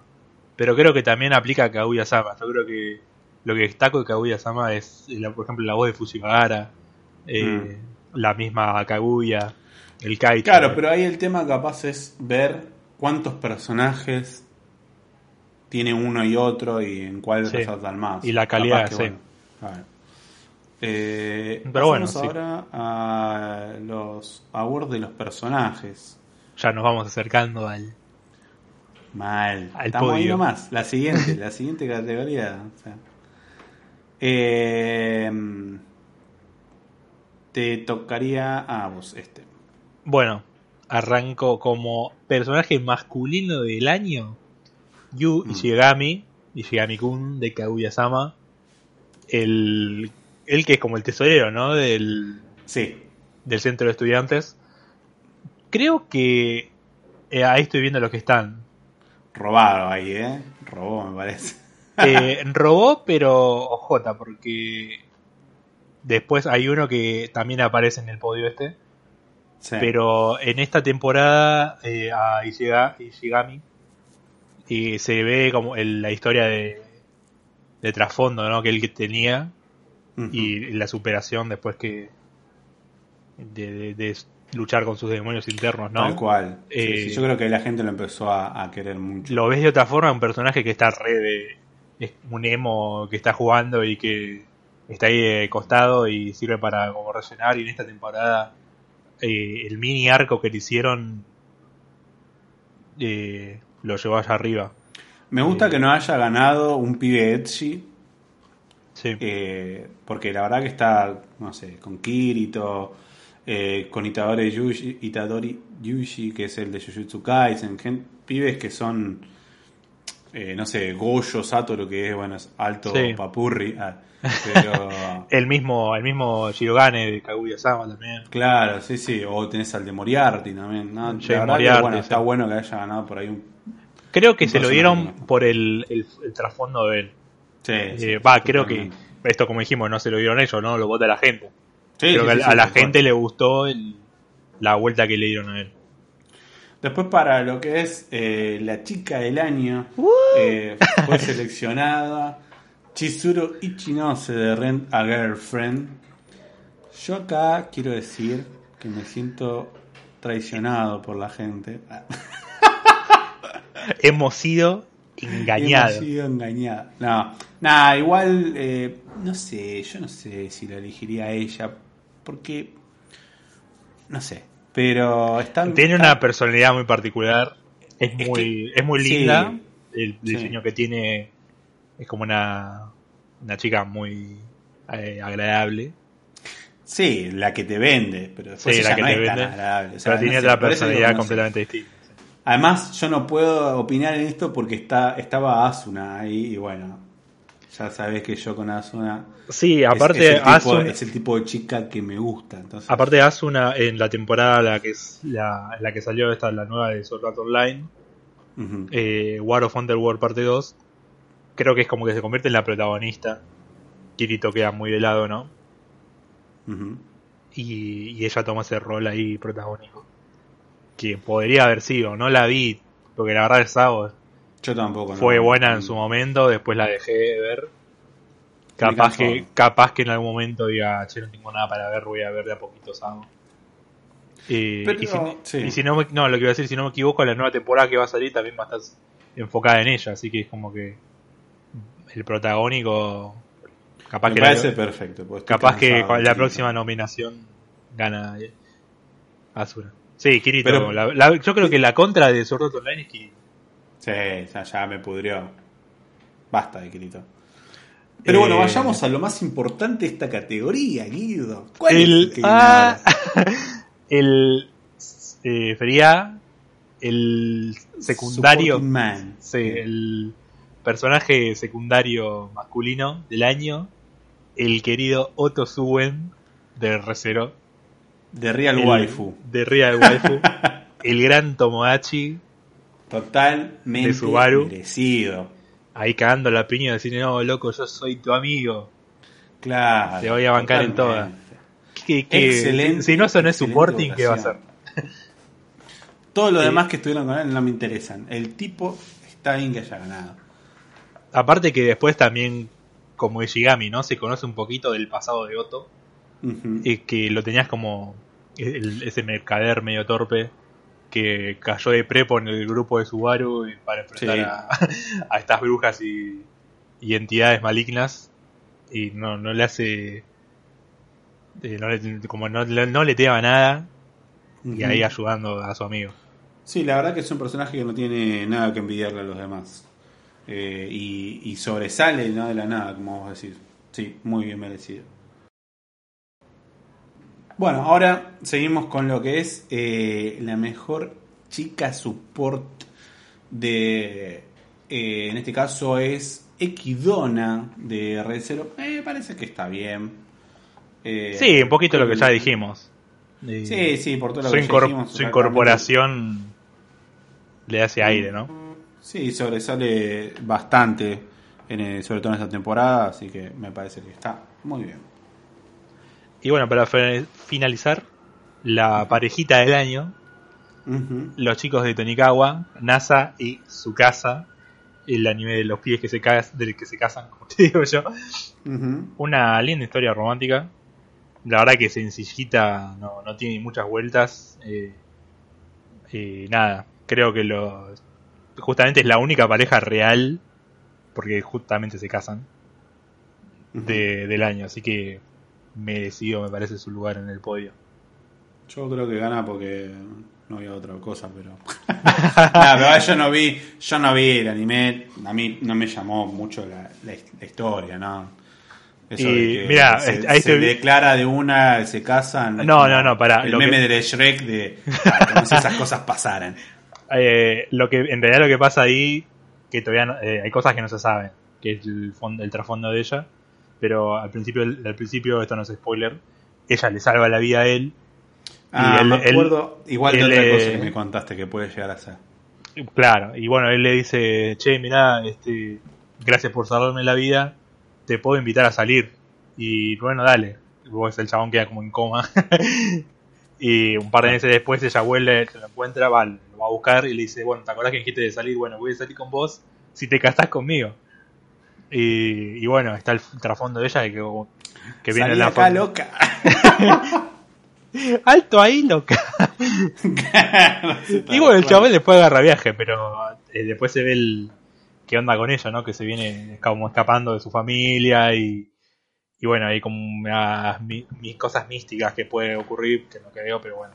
B: Pero creo que también aplica a Kaguya Sama. Yo creo que lo que destaco de Kaguya Sama es, la- por ejemplo, la voz de Fushigahara, eh, la misma Kaguya, el Kaito.
A: claro, pero ahí el tema capaz es ver cuántos personajes tiene uno y otro y en cuál
B: Sí.
A: resaltan más.
B: Y la calidad,
A: que,
B: sí.
A: bueno. Eh,
B: Pero bueno, sí.
A: ahora a los awards de los personajes.
B: Ya nos vamos acercando al...
A: Mal.
B: Al
A: Estamos ahí
B: podio.
A: nomás. La siguiente, <laughs> la siguiente categoría. o sea. Eh, te tocaría a vos este.
B: Bueno, arranco como personaje masculino del año. Yu
A: Mm.
B: Ishigami, Ishigami-kun de Kaguya-sama. El, el que es como el tesorero, ¿no? Del,
A: Sí.
B: del centro de estudiantes. Creo que eh, ahí estoy viendo los que están.
A: Robado ahí, ¿eh? Robó, me parece.
B: Eh, robó, pero ojota, porque después hay uno que también aparece en el podio este.
A: Sí.
B: Pero en esta temporada eh, a Ishiga- Ishigami y se ve como la historia de, de trasfondo ¿no? que él tenía y la superación después que de, luchar con sus demonios internos, ¿no?
A: Tal cual. Eh, yo creo que la gente lo empezó a, querer mucho.
B: Lo ves de otra forma, un personaje que está re de... Es un emo que está jugando y que está ahí de costado y sirve para como rellenar y en esta temporada eh, el mini arco que le hicieron eh, lo llevó allá arriba.
A: Me gusta que no haya ganado un pibe Etsy.
B: Sí.
A: porque la verdad que está, no sé, con Kirito, eh, con Itadori Yushi, Itadori Yushi, que es el de Jujutsu Kaisen, pibes que son, eh, no sé, Goyo, Sato, lo que es, bueno, es alto papurri. Ah, <laughs>
B: el mismo el mismo Shirogane de Kaguya-sama también.
A: Claro, sí, sí. O tenés al de Moriarty también. ¿no? bueno, está bueno que haya ganado por ahí un.
B: Creo que se lo dieron por el, el, trasfondo de él.
A: Sí.
B: Eh, va, creo que esto, como dijimos, no se lo dieron ellos, ¿no? Lo vota la gente. Creo que a la gente le gustó la vuelta que le dieron a él.
A: Después para lo que es eh, la chica del año, eh, fue seleccionada Chizuru Ichinose de Rent a Girlfriend. Yo acá quiero decir que me siento traicionado por la gente. <laughs>
B: Hemos sido engañados.
A: Hemos sido engañados. No, nada, igual, eh, no sé, yo no sé si la elegiría a ella porque no sé, pero está
B: tiene una personalidad muy particular, es, muy es muy linda, el diseño que tiene es como una una chica muy eh, agradable.
A: Sí, la que te vende, pero después
B: sí, la que
A: no
B: te vende, agradable. pero tiene otra personalidad completamente distinta.
A: Además, yo no puedo opinar en esto porque está estaba Asuna ahí y bueno, ya sabes que yo con Asuna.
B: Sí, aparte
A: es, el tipo, de chica que me gusta. Entonces...
B: Aparte Asuna en la temporada la que es la, la que salió esta la nueva de Sword Art Online, eh, War of Underworld parte 2, creo que es como que se convierte en la protagonista. Kirito queda muy de lado, ¿no? y, y, ella toma ese rol ahí protagónico. Que podría haber sido, no la vi, porque la verdad es Sao
A: yo tampoco.
B: Fue buena en su momento, después la dejé de ver. Capaz que, capaz que en algún momento diga, che, no tengo nada para ver, voy a ver de a poquito Sago. y, si, no, no, lo que iba a decir, si no me equivoco, la nueva temporada que va a salir también va a estar enfocada en ella, así que es como que el protagónico
A: capaz me que parece perfecto
B: pues, capaz que la próxima nominación gana Azura sí Kirito yo creo que la contra de Sword Online es Kirito
A: Sí, ya, me pudrió. Basta de Kirito. Pero bueno, eh, vayamos a lo más importante de esta categoría, Guido.
B: ¿Cuál el, es el ah, <laughs> el eh, sería el secundario.
A: Man.
B: Sí, el personaje secundario masculino del año, el querido Otto Suwen de Recero.
A: De Real Waifu.
B: De Real Waifu. <laughs> el gran Tomodachi
A: Totalmente
B: de Subaru,
A: merecido.
B: Ahí cagando la piña decir, no, loco, yo soy tu amigo.
A: Claro.
B: Te voy a bancar en todas. excelente. Si no son es supporting, ¿qué va a ser?
A: Todo lo demás que estuvieron con él no me interesan. El tipo está bien que haya ganado.
B: Aparte que después también, como Ishigami, ¿no? Se conoce un poquito del pasado de Otto. Y que lo tenías como ese mercader medio torpe que cayó de prepo en el grupo de Subaru para enfrentar <laughs> a, estas brujas y, entidades malignas y no, no le hace eh, no le, como no, no le tema nada y ahí ayudando a su amigo.
A: Sí la verdad que es un personaje que no tiene nada que envidiarle a los demás. Eh, y, y, sobresale no de la nada como vos decís. Sí muy bien merecido bueno, ahora seguimos con lo que es eh, la mejor chica support de. Eh, en este caso es Equidona de Red Zero. Me parece que está bien.
B: Eh, sí, un poquito lo que ya dijimos.
A: Sí, sí, por todo lo
B: su que dijimos. Su incorporación le hace aire, ¿no?
A: Sí, sobresale bastante, en sobre todo en esta temporada, así que me parece que está muy bien.
B: Y bueno, para finalizar, la parejita del año, los chicos de Tonikawa, NASA y su casa, el anime de los pies que se, del que se casan, <laughs> como te digo yo. Una linda historia romántica. La verdad que sencillita, no, no tiene muchas vueltas. Eh, y nada, creo que lo justamente es la única pareja real, porque justamente se casan, de, del año. Así que merecido me parece su lugar en el podio.
A: Yo creo que gana porque no había otra cosa, pero. <laughs> no, yo no vi, yo no vi el anime, a mí no me llamó mucho la, la, historia, ¿no?
B: Eso y, mira,
A: se, ahí se, declara de una, se casan.
B: No, no, no, para.
A: El meme de Shrek de como si esas cosas pasaran. <laughs>
B: Eh, lo que en realidad lo que pasa ahí que todavía eh, hay cosas que no se saben, que es el, fondo, el trasfondo de ella, pero al principio al principio esto no es spoiler, ella le salva la vida a él
A: Ah, y me acuerdo igual de otra cosa que me contaste que puede llegar a ser.
B: Claro, y bueno, él le dice, che, mirá, este, gracias por salvarme la vida, te puedo invitar a salir. Y bueno, dale. Luego el chabón queda como en coma. <laughs> y un par de meses después ella vuelve, se lo encuentra, va, lo va a buscar y le dice, bueno, ¿te acordás que dijiste de salir? Bueno, voy a salir con vos si te casás conmigo. Y, y bueno, está el trasfondo de ella de que, que viene la
A: acá loca. <laughs>
B: Alto ahí, loca. <laughs> y bueno, el chaval después agarra viaje, pero eh, después se ve el qué onda con ella, ¿no? Que se viene como escapando de su familia y, y bueno, hay como mis, cosas místicas que puede ocurrir, que no creo, pero bueno.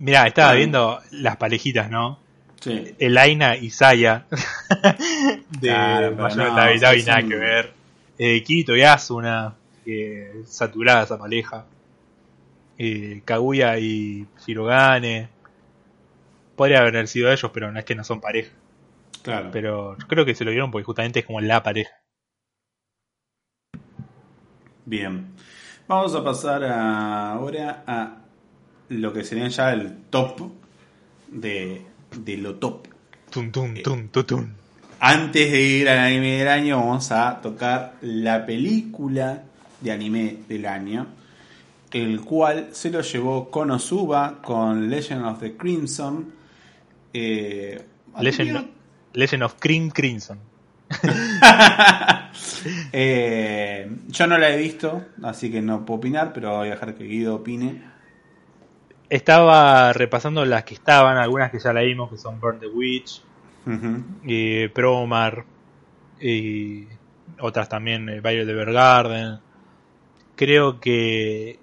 B: Mira, estaba viendo las parejitas, ¿no? Sí. Elaina y Saya <laughs> de claro, Mayor no, y nada que ver. Eh, Kirito y Asuna que saturada esa pareja. Eh, Kaguya y Shirogane. Podría haber sido ellos, pero no es que no son pareja.
A: Claro.
B: Pero creo que se lo dieron porque justamente es como la pareja.
A: Bien. Vamos a pasar ahora a lo que sería ya el top de, de lo top.
B: Tum, tum, tum, tum, tum.
A: Antes de ir al anime del año, vamos a tocar la película de anime del año, el cual se lo llevó Konosuba con Legend of the Crimson.
B: Eh, Legend, of Cream Crimson. <laughs>
A: Eh, yo no la he visto, así que no puedo opinar, pero voy a dejar que Guido opine.
B: Estaba repasando las que estaban, algunas que ya leímos, que son Burn the Witch, y Promar, y otras también, el Baile de Bergarden, creo que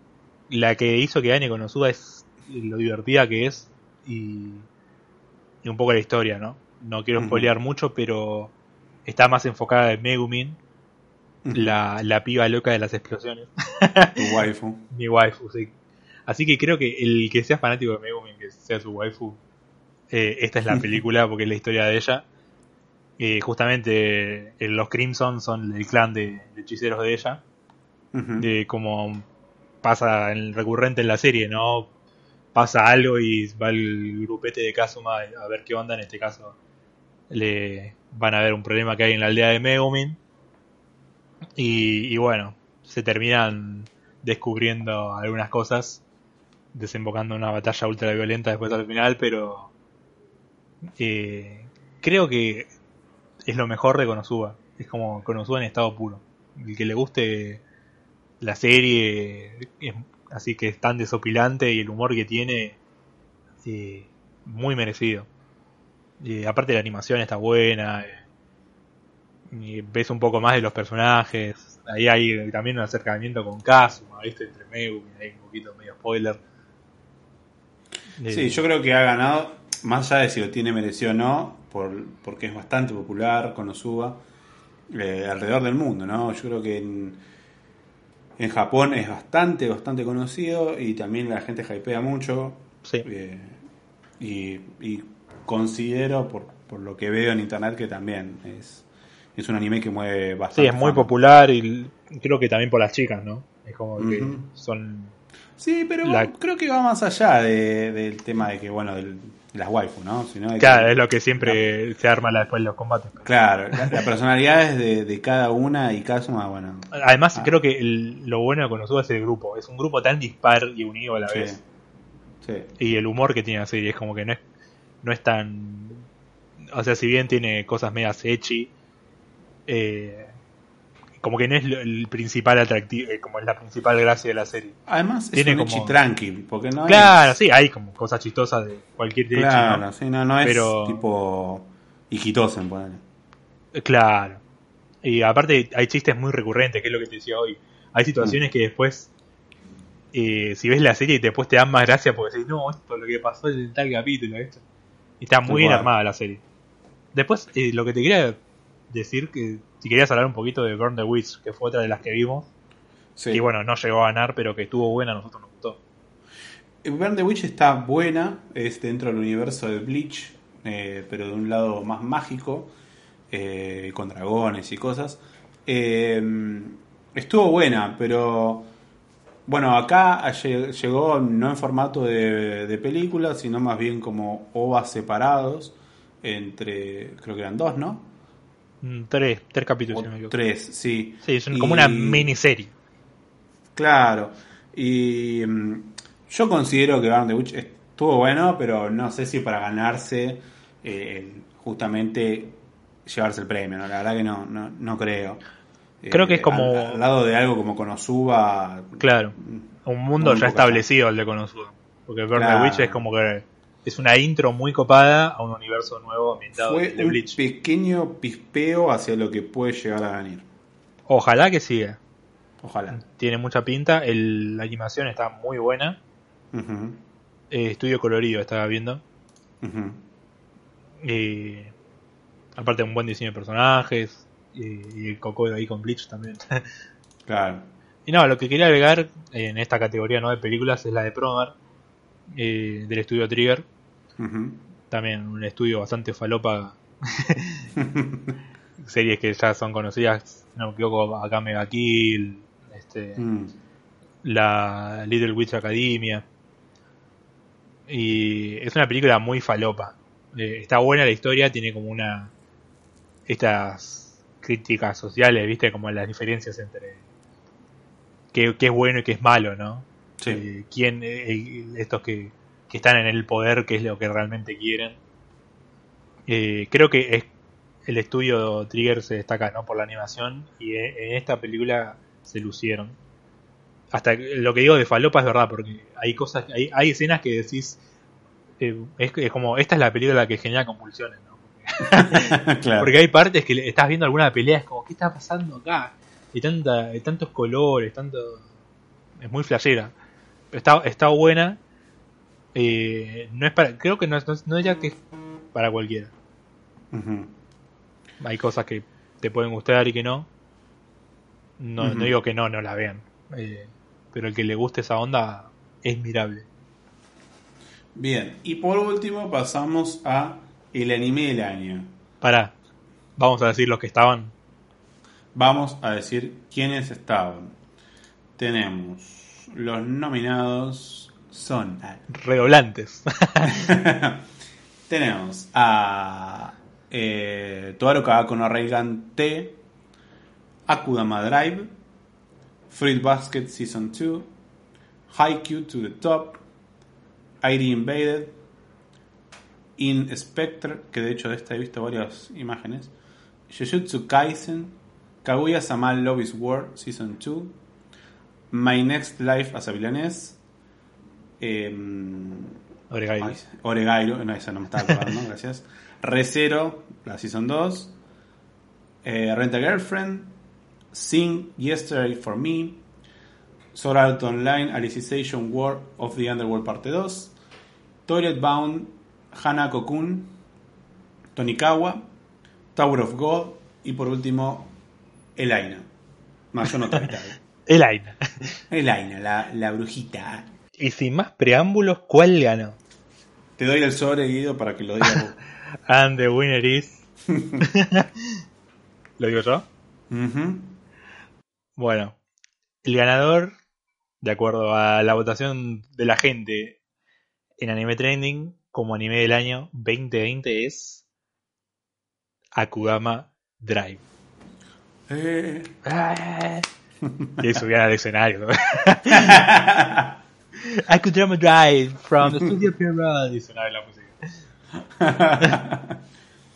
B: la que hizo que gane Konosuba es lo divertida que es y, un poco la historia, ¿no? No quiero spoilear mucho, pero está más enfocada en Megumin, la, la piba loca de las explosiones.
A: Tu waifu. <laughs>
B: Mi waifu, sí. Así que creo que el que sea fanático de Megumin, que sea su waifu, eh, esta es la <laughs> película porque es la historia de ella. Eh, justamente eh, los Crimson son el clan de hechiceros de ella. De como pasa el recurrente en la serie, ¿no? Pasa algo y va el grupete de Kazuma a ver qué onda, en este caso le van a ver un problema que hay en la aldea de Megumin y, bueno, se terminan descubriendo algunas cosas, desembocando en una batalla ultra violenta después al final, pero eh, creo que es lo mejor de Konosuba. Es como Konosuba en estado puro. El que le guste la serie es, así que es tan desopilante y el humor que tiene eh, muy merecido. Y aparte la animación está buena. y ves un poco más de los personajes. Ahí hay también un acercamiento con Kazuma, ¿viste? Entre medio, hay un poquito medio spoiler.
A: Sí, yo creo que ha ganado, más allá de si lo tiene merecido o no, por, porque es bastante popular, Konosuba, eh, alrededor del mundo, ¿no? Yo creo que en, en Japón es bastante, bastante conocido y también la gente hypea mucho.
B: Sí.
A: Eh, y, considero, por, por lo que veo en internet, que también es, es un anime que mueve bastante.
B: Sí, es muy popular y creo que también por las chicas, ¿no? Es como que son.
A: Sí, pero creo que va más allá del tema de que, bueno, del, las waifu, ¿no?
B: claro, es lo que siempre se arma después de los combates.
A: Claro, la, <laughs> personalidad es de, cada una y Kazuma, bueno.
B: Además, ah. creo que lo bueno de Konosuba es el grupo. Es un grupo tan dispar y unido a la vez. Sí. Y el humor que tiene la serie es como que no es, no es tan o sea, si bien tiene cosas medias ecchi, eh, como que no es el principal atractivo, eh, como es la principal gracia de la serie.
A: Además, tiene es un como... tranqui, porque no
B: Claro, sí, hay como cosas chistosas de cualquier
A: ecchi, Claro, sí, no, no es tipo hijitosen,
B: Claro. Y aparte hay chistes muy recurrentes, que es lo que te decía hoy. Hay situaciones que después, eh, si ves la serie y después te dan más gracia porque decís, no, esto es lo que pasó en tal capítulo, esto. Y está muy bien armada la serie. Después, eh, lo que te quería decir, que si querías hablar un poquito de Burn the Witch, que fue otra de las que vimos, sí. y bueno, no llegó a ganar, pero que estuvo buena, a nosotros nos gustó.
A: Eh, Burn the Witch está buena, es dentro del universo de Bleach, pero de un lado más mágico eh, con dragones y cosas. Eh, estuvo buena, pero bueno, acá llegó no en formato de, de película, sino más bien como ovas separados entre, creo que eran dos, ¿no?
B: Mm, tres, tres capítulos.
A: tres, sí.
B: Sí, son como una miniserie.
A: Claro, y mm, yo considero que Burn the Witch estuvo bueno, pero no sé si para ganarse eh, justamente llevarse el premio, ¿no? La verdad que no, no, no creo.
B: Creo que es eh, como...
A: Al, lado de algo como Konosuba...
B: Claro, un mundo ya establecido el de Konosuba. Porque Burn Witch es como que es una intro muy copada a un universo nuevo ambientado
A: Fue de Bleach. un pequeño pispeo hacia lo que puede llegar a venir.
B: Ojalá que siga.
A: Ojalá.
B: Tiene mucha pinta, el, la animación está muy buena. Eh, estudio colorido estaba viendo. Uh Aparte de un buen diseño de personajes y, el coco de ahí con Bleach también. <laughs>
A: claro.
B: Y no, lo que quería agregar en esta categoría no de películas es la de Promar, eh, del estudio Trigger. También un estudio bastante falopa. <laughs> Series que ya son conocidas, no me equivoco, acá Mega Kill, este, mm. la Little Witch Academia. Y es una película muy falopa. Eh, está buena la historia, tiene como una estas críticas sociales, viste, como las diferencias entre qué, es bueno y qué es malo, ¿no?
A: Sí.
B: Eh, quién, eh, estos que, que, están en el poder, qué es lo que realmente quieren. Eh, creo que es, el estudio Trigger se destaca, ¿no? Por la animación y en esta película se lucieron. Hasta lo que digo de falopa es verdad, porque hay cosas, hay, hay escenas que decís, es, es, como, esta es la película que genera convulsiones, ¿no? <laughs> <laughs> Porque hay partes que estás viendo alguna pelea, es como, ¿qué está pasando acá? Y tanta, tantos colores, tanto. Es muy flashera. Está, está buena. Eh, no es para, creo que no, no, ya que es para cualquiera. Hay cosas que te pueden gustar y que no. No, no digo que no, no la vean. Eh, pero el que le guste esa onda es mirable.
A: Bien, y por último pasamos a el anime del año.
B: Para, vamos a decir los que estaban.
A: Vamos a decir quiénes estaban. Tenemos los nominados son
B: redoblantes. <laughs>
A: Tenemos a eh, Toaru Kagako no Reigan T, Akudama Drive, Fruit Basket Season 2, Haikyuu to the Top, ID Invaded, In Spectre, que de hecho de esta he visto varias imágenes, Jujutsu Kaisen, Kaguya Sama Love is War Season 2, My Next Life as a Villainess, eh,
B: Oregairo.
A: Oregairo, no, esa no me estaba acordando, <laughs> gracias. Recero, la Season 2, eh, Rent a Girlfriend, Sing Yesterday for Me, Sword Art Online Alicization War of the Underworld Parte 2, Toilet Bound Hana Kokun, Tonikawa, Tower of God y por último Elaina. Más yo no <laughs>
B: Elaina.
A: Elaina, la, la brujita.
B: Y sin más preámbulos, ¿cuál ganó?
A: Te doy el sobre, Guido, para que lo digas <laughs>
B: And the winner is. <laughs> ¿Lo digo yo? Bueno, el ganador, de acuerdo a la votación de la gente en Anime Trending, como anime del año 2020 es Akudama Drive.
A: Eh.
B: Y subían al escenario. Akudama <laughs> Drive from the Studio Pyramid. Y sonaba la música.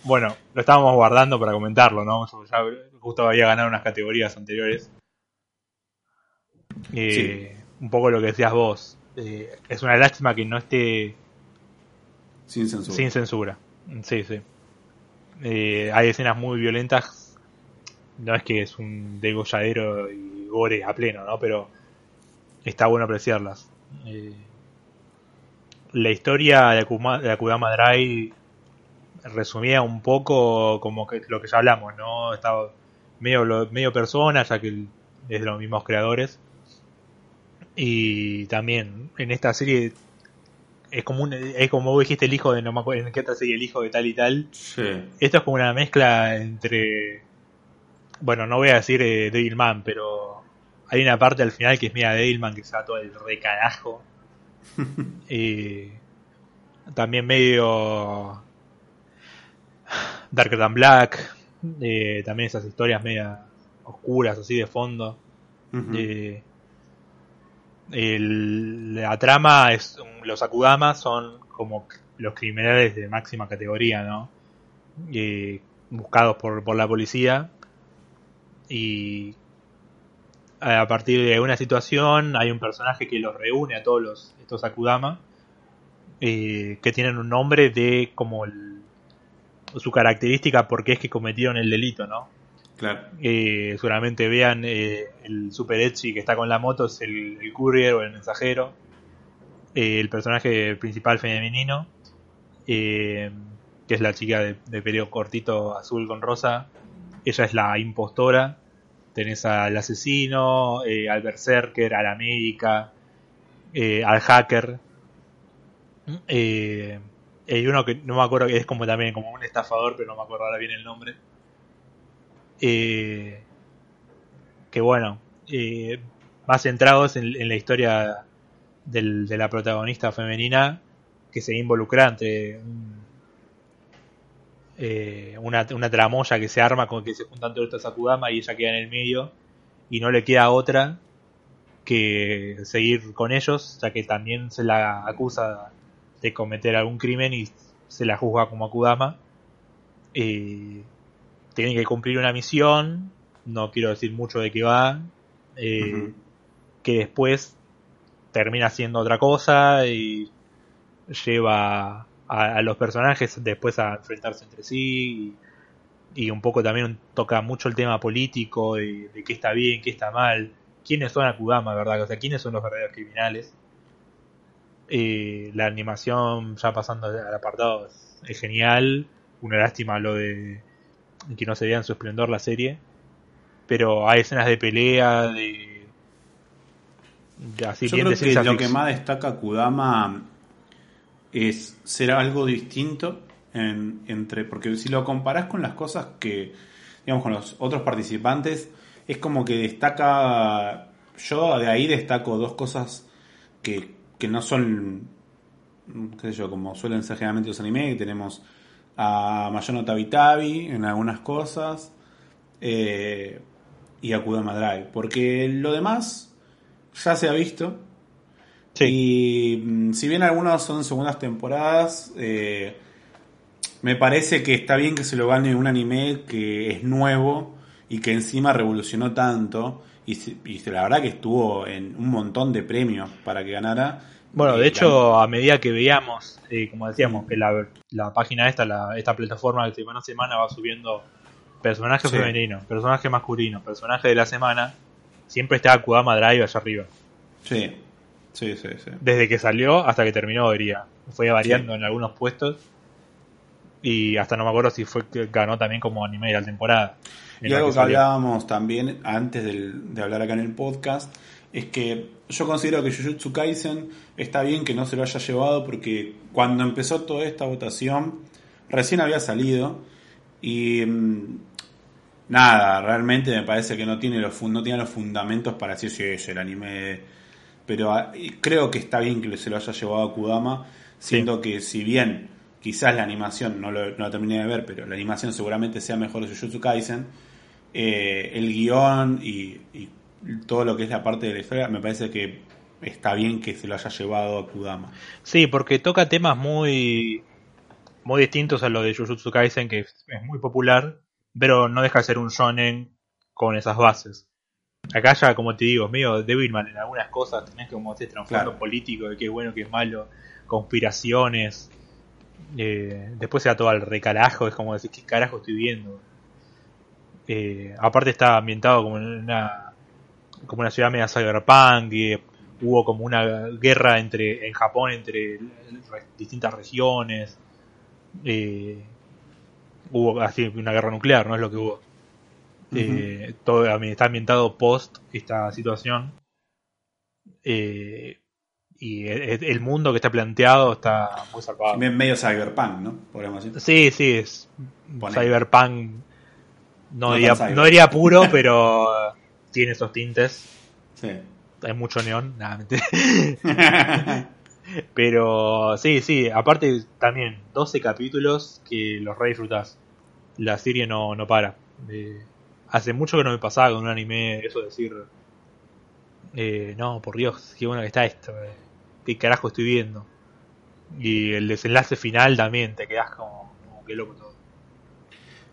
B: bueno, lo estábamos guardando para comentarlo, ¿no? Ya justo había ganado unas categorías anteriores. Eh, un poco lo que decías vos. Eh, es una lástima que no esté
A: sin censura.
B: Sin censura. Sí, sí. Eh, hay escenas muy violentas. No es que es un degolladero y gore a pleno, ¿no? Pero está bueno apreciarlas. Eh, la historia de, Akuma, de Akudama resumía un poco como que lo que ya hablamos, ¿no? Estaba medio, medio persona, ya que es de los mismos creadores. Y también en esta serie es como un, es como vos dijiste el hijo de no me acuerdo en qué otra serie el hijo de tal y tal. Esto es como una mezcla entre bueno, no voy a decir eh, Devilman, pero hay una parte al final que es mía Devilman que está todo el recarajo. <laughs> y también medio Darker Than Black, eh, también esas historias media oscuras así de fondo. eh, el, la trama es los Akudama son como los criminales de máxima categoría, ¿no? Eh, buscados por, por la policía y a partir de una situación hay un personaje que los reúne a todos los, estos Akudama eh, que tienen un nombre de como su característica porque es que cometieron el delito, ¿no?
A: Claro.
B: Eh, seguramente vean eh, el Super Edgy que está con la moto, es el, courier o el mensajero. Eh, el personaje principal femenino, que es la chica de, de periodo cortito azul con rosa. Ella es la impostora. Tenés al asesino, al berserker, a la médica, al hacker. hay uno que no me acuerdo que es como también como un estafador, pero no me acuerdo ahora bien el nombre eh, que bueno, eh, más centrados en, la historia del, de la protagonista femenina que se involucra entre eh, una, una, tramoya que se arma con que se juntan todos estos Akudama y ella queda en el medio y no le queda otra que seguir con ellos, ya que también se la acusa de cometer algún crimen y se la juzga como Akudama. Eh, tienen que cumplir una misión, no quiero decir mucho de qué va, eh, que después termina siendo otra cosa y lleva a, los personajes después a enfrentarse entre sí y, un poco también toca mucho el tema político de, qué está bien, qué está mal, quiénes son Akudama, ¿verdad? O sea, quiénes son los verdaderos criminales. Eh, la animación, ya pasando al apartado, es genial. Una lástima lo de que no se vea en su esplendor la serie. Pero hay escenas de pelea, de.
A: así Yo creo que lo que más destaca Kudama es ser algo distinto entre. Porque si lo comparás con las cosas que. digamos, con los otros participantes, es como que destaca. Yo de ahí destaco dos cosas que, que no son. qué sé yo, como suelen ser generalmente los anime, que tenemos a Mayono Tabitabi en algunas cosas eh, y a Kudama Drive. Porque lo demás ya se ha visto. Y mm, si bien algunos son segundas temporadas, eh, me parece que está bien que se lo gane un anime que es nuevo y que encima revolucionó tanto. Y, y la verdad que estuvo en un montón de premios para que ganara.
B: Bueno, de hecho, a medida que veíamos, eh, como decíamos, que la, página esta, la, esta plataforma de semana a semana va subiendo personajes femeninos, personajes masculinos, personajes de la semana, siempre está Kudama Drive allá arriba.
A: Sí, sí, sí, sí.
B: Desde que salió hasta que terminó, diría. Fue variando en algunos puestos. Y hasta no me acuerdo si fue que ganó también como anime de la temporada.
A: Y algo que, hablábamos también antes de hablar acá en el podcast es que yo considero que Jujutsu Kaisen está bien que no se lo haya llevado porque cuando empezó toda esta votación recién había salido y mm, nada, realmente me parece que no tiene los no tiene los fundamentos para decir si es el anime pero ah, creo que está bien que se lo haya llevado a Kudama siendo que si bien quizás la animación no, lo, no la terminé de ver pero la animación seguramente sea mejor de Jujutsu Kaisen eh, el guion y, y todo lo que es la parte de la historia, me parece que está bien que se lo haya llevado a Kudama.
B: Sí, porque toca temas muy muy distintos a lo de Jujutsu Kaisen, que es, muy popular, pero no deja de ser un shonen con esas bases. Acá ya, como te digo, es medio Devilman en algunas cosas, tenés como este trasfondo político de qué es bueno, qué es malo, conspiraciones. Eh, después se da todo al recarajo, es como decir, ¿qué carajo estoy viendo? Eh, aparte está ambientado como en una, como una ciudad media cyberpunk, y hubo como una guerra entre en Japón entre distintas regiones. Eh, hubo así una guerra nuclear, no es lo que hubo. Eh, todo está ambientado post esta situación. Eh, y el, mundo que está planteado está muy salvado.
A: Medio cyberpunk, ¿no? Podríamos decir.
B: Sí, sí, es cyberpunk. No, diría, no diría puro, <laughs> pero tiene esos tintes. Sí. Hay mucho neón, <laughs> nada, Pero sí, sí, aparte también 12 capítulos que los re disfrutás. La serie no, no para. Hace mucho que no me pasaba con un anime eso de decir, eh, no, por Dios, qué bueno que está esto. Eh. ¿Qué carajo estoy viendo? Y el desenlace final también, te quedas como, como que loco todo.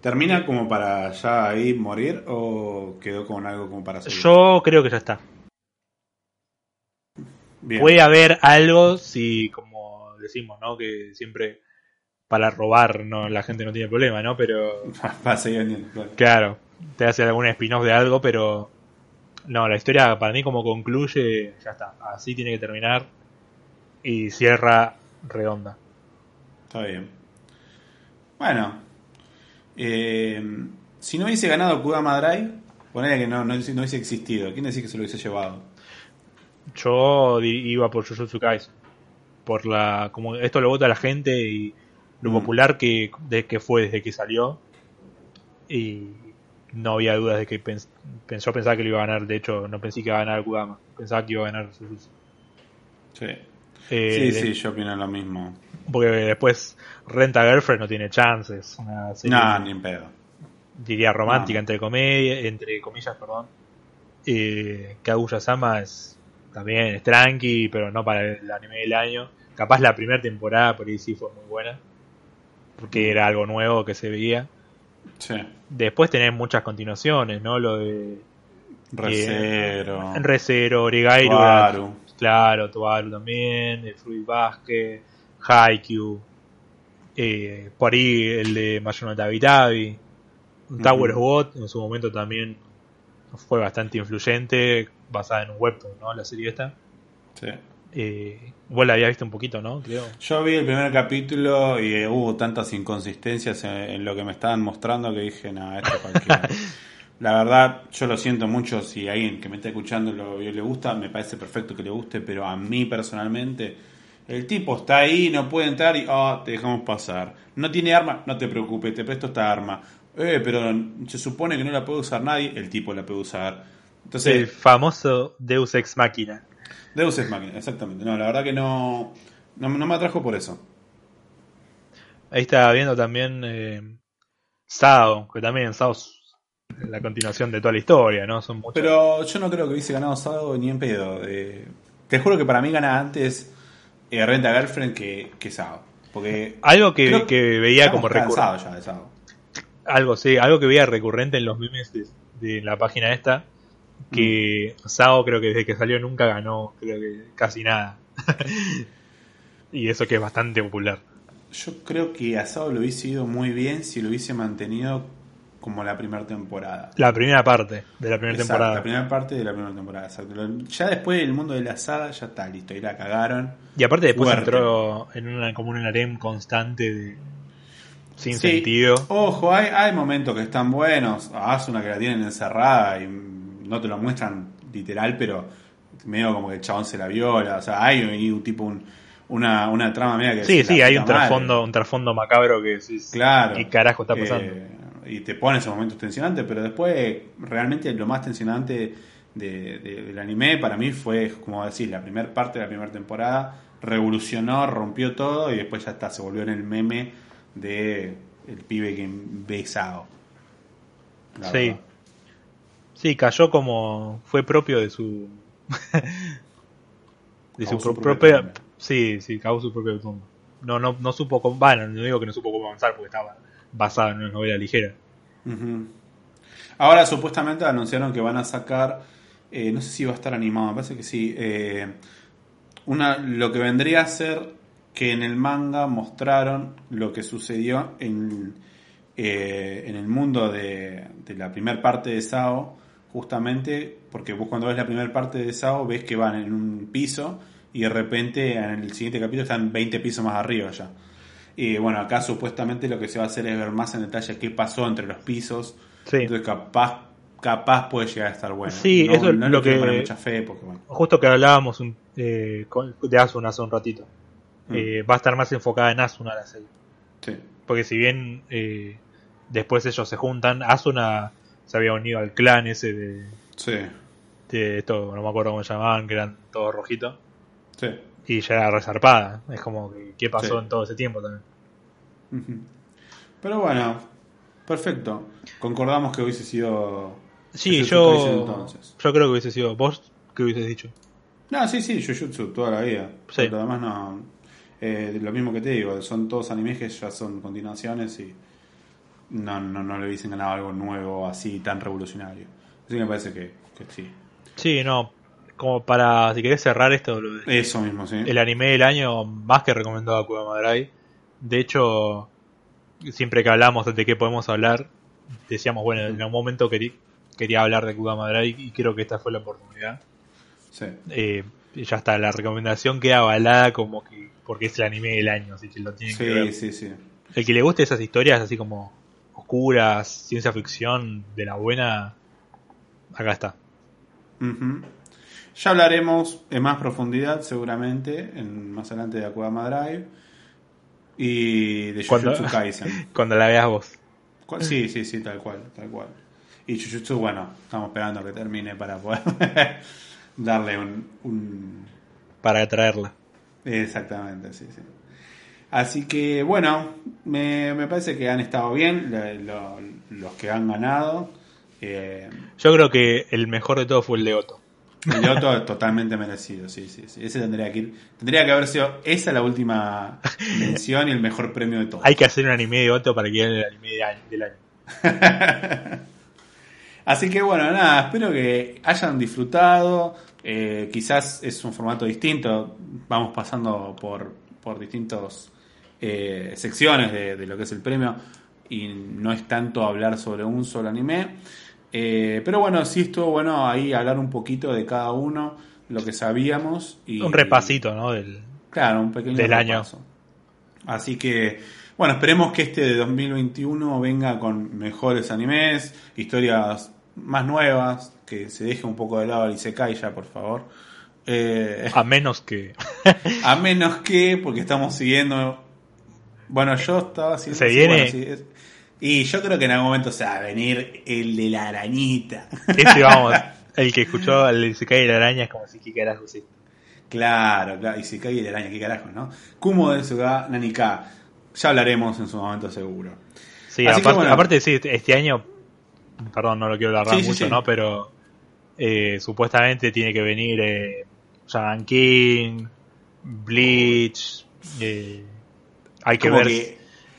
A: ¿Termina como para ya ahí morir o quedó con algo como para seguir?
B: Yo creo que ya está. Puede haber algo si, como decimos, ¿no? Que siempre para robar no la gente no tiene problema, ¿no? Pero... <laughs> claro. Te hace algún spin-off de algo, pero... No, la historia para mí como concluye, ya está. Así tiene que terminar. Y cierra redonda.
A: Está bien. Bueno. Eh, si no hubiese ganado Kudama Drive, ponele que no, no, no hubiese existido. ¿Quién decía que se lo hubiese llevado?
B: Yo iba por Jujutsu Kaisen. Por la, como esto lo vota la gente y lo mm. popular que, de, que fue desde que salió. Y no había dudas de que pensó pensaba que lo iba a ganar. De hecho, no pensé que iba a ganar Kudama. Pensaba que iba a ganar Jujutsu.
A: Sí. Eh, sí, sí, yo opino lo mismo.
B: Porque después Renta Girlfriend no tiene chances.
A: no, ni en pedo.
B: Diría romántica, entre, comedia, entre comillas, perdón. Eh, Kaguya-sama es también es tranqui, pero no para el anime del año. Capaz la primera temporada por ahí sí fue muy buena, porque era algo nuevo que se veía. Sí. Después tenés muchas continuaciones, ¿no? Lo de...
A: Recero.
B: Eh, Recero, Origairu. Claro, Toaru también, el Fruit Basket, Haikyuu. Eh, por ahí el de Mayuno Tabi Tabi. Tower of God en su momento también fue bastante influyente, basada en un webtoon, ¿no? La serie esta. Sí. Eh, vos la habías visto un poquito, ¿no? Creo.
A: Yo vi el primer capítulo y hubo tantas inconsistencias en, lo que me estaban mostrando que dije, nada, esto cualquiera. <laughs> la verdad, yo lo siento mucho si alguien que me está escuchando lo, le gusta, me parece perfecto que le guste, pero a mí personalmente, el tipo está ahí, no puede entrar y, oh, te dejamos pasar. No tiene arma, no te preocupes, te presto esta arma. Eh, pero se supone que no la puede usar nadie, el tipo la puede usar.
B: Entonces, el famoso Deus Ex Máquina.
A: Deus Ex Máquina, exactamente. No, la verdad que no, no, me atrajo por eso.
B: Ahí estaba viendo también eh, Sao, que también Sao es la continuación de toda la historia, ¿no? Son
A: Pero yo no creo que hubiese ganado Sao ni en pedo. Eh, te juro que para mí gana antes eh, Renta Girlfriend que, que Sao. Porque
B: Algo que, que veía como recurrente. de algo, sí, algo que veía recurrente en los memes de, la página esta, que. Sao creo que desde que salió nunca ganó, creo que casi nada. <laughs> y eso que es bastante popular.
A: Yo creo que a Sao lo hubiese ido muy bien si lo hubiese mantenido como la primera temporada.
B: La primera parte de la primera temporada.
A: La primera parte de la primera temporada, exacto. Ya después el mundo de la saga ya está listo, ahí la cagaron.
B: Y aparte después entró en una como un harem constante de sin sentido.
A: Ojo, hay, hay momentos que están buenos. una que la tienen encerrada y no te lo muestran literal, pero medio como que el chabón se la viola. O sea, hay un tipo una, una trama media que
B: Sí, sí, hay un trasfondo, un trasfondo macabro que
A: claro,
B: ¿qué carajo está pasando?
A: Eh, y te pone esos momentos tensionantes, pero después realmente lo más tensionante de, del anime para mí fue, como decir, la primera parte de la primera temporada revolucionó, rompió todo y después ya está, se volvió en el meme de el pibe que besado.
B: Sí. Sí, cayó como fue propio de su <laughs> de su, propia, sí, sí, cagó su propia tumba. no, no, no supo cómo, bueno, no digo que no supo cómo avanzar porque estaba basado en una novela ligera.
A: Ahora supuestamente anunciaron que van a sacar, eh, no sé si va a estar animado, me parece que sí, eh, una, lo que vendría a ser que en el manga mostraron lo que sucedió en, eh, en el mundo de, de la primera parte de Sao, justamente porque vos cuando ves la primera parte de Sao ves que van en un piso y de repente en el siguiente capítulo están 20 pisos más arriba ya. Y bueno, acá supuestamente lo que se va a hacer es ver más en detalle qué pasó entre los pisos. Entonces capaz capaz puede llegar a estar bueno.
B: Sí, eso es lo que mucha fe porque bueno. Justo que hablábamos eh, de Asuna hace un ratito. Mm. Eh, va a estar más enfocada en Asuna la serie. Sí. Porque si bien eh, después ellos se juntan, Asuna se había unido al clan ese de.
A: Sí.
B: De todo, no me acuerdo cómo se llamaban, que eran todos rojitos. Sí. Y ya era resarpada. Es como que, ¿qué pasó en todo ese tiempo también?
A: Pero bueno, perfecto. Concordamos que hubiese sido.
B: Sí, yo. Yo creo que hubiese sido. ¿Vos qué hubieses dicho?
A: No, sí, sí, Jujutsu toda la vida. Sí. Pero además no. Eh, lo mismo que te digo, son todos animes que ya son continuaciones y no, no, no le dicen ganado algo nuevo así tan revolucionario. Así que me parece que, que sí.
B: Sí, no, como para, si querés cerrar esto,
A: eso mismo, sí.
B: El anime del año más que recomendado a Madrai. De hecho, siempre que hablamos de qué podemos hablar, decíamos, bueno, en algún momento quería, quería hablar de Kuba Madrai y creo que esta fue la oportunidad. Sí. Eh, ya está, la recomendación queda avalada como que porque es el anime del año, así que lo tienen que ver.
A: Sí, sí.
B: El que le guste esas historias así como oscuras, ciencia ficción, de la buena, acá está.
A: Ya hablaremos en más profundidad, seguramente, en, más adelante de Akudama Drive y de Jujutsu Kaisen. <laughs>
B: Cuando la veas vos.
A: Sí, sí, sí, tal cual, tal cual. Y Jujutsu, bueno, estamos esperando que termine para poder <laughs> darle un,
B: Para traerla.
A: Exactamente, sí, sí. Así que, bueno, me, me parece que han estado bien los que han ganado. Eh,
B: Yo creo que el mejor de todos fue el de Otto.
A: El de Otto es totalmente merecido, sí, sí, sí. Ese tendría que ir. Tendría que haber sido esa la última <laughs> mención y el mejor premio de todos.
B: Hay que hacer un anime de Otto para que gane el anime del año. <laughs>
A: Así que bueno, nada, espero que hayan disfrutado. Eh, quizás es un formato distinto. Vamos pasando por, por distintas eh, secciones de, de lo que es el premio. Y no es tanto hablar sobre un solo anime. Eh, pero bueno, sí estuvo bueno ahí hablar un poquito de cada uno, lo que sabíamos. Y,
B: un repasito, ¿no? Del,
A: claro, un pequeño
B: del año.
A: Así que, bueno, esperemos que este de 2021 venga con mejores animes, historias más nuevas, que se deje un poco de lado el Isekai ya, por favor.
B: Eh, a menos que. <laughs>
A: a menos que, porque estamos siguiendo. Bueno, yo estaba
B: siguiendo. Se viene.
A: Y yo creo que en algún momento se va a venir el de la arañita.
B: Ese, vamos, el que escuchó el se cae la araña es como si, ¿qué carajo sí?
A: Claro, claro, y se cae la araña, ¿qué carajo, no? Kumo de Suga Nanika. Ya hablaremos en su momento seguro.
B: Sí, aparte, sí, este año, perdón, no lo quiero alargar mucho, ¿no? Pero eh, supuestamente tiene que venir eh, King, Bleach, eh, hay que ver.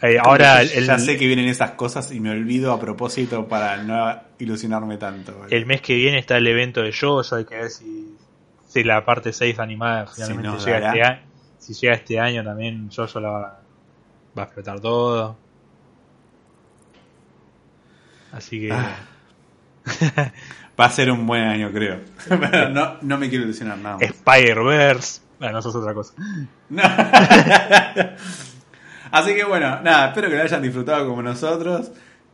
B: Eh, ahora
A: ya sé que vienen esas cosas y me olvido a propósito para no ilusionarme tanto.
B: El mes que viene está el evento de yo hay que ver si, si la parte 6 animada finalmente llega este año. Si llega este año también yo la va, va, a explotar todo. Así que... Ah.
A: va a ser un buen año, creo. <laughs> no, no me quiero ilusionar nada.
B: Spider-Verse. Bueno, eso es otra cosa. <laughs>
A: Así que bueno, nada, espero que lo hayan disfrutado como nosotros.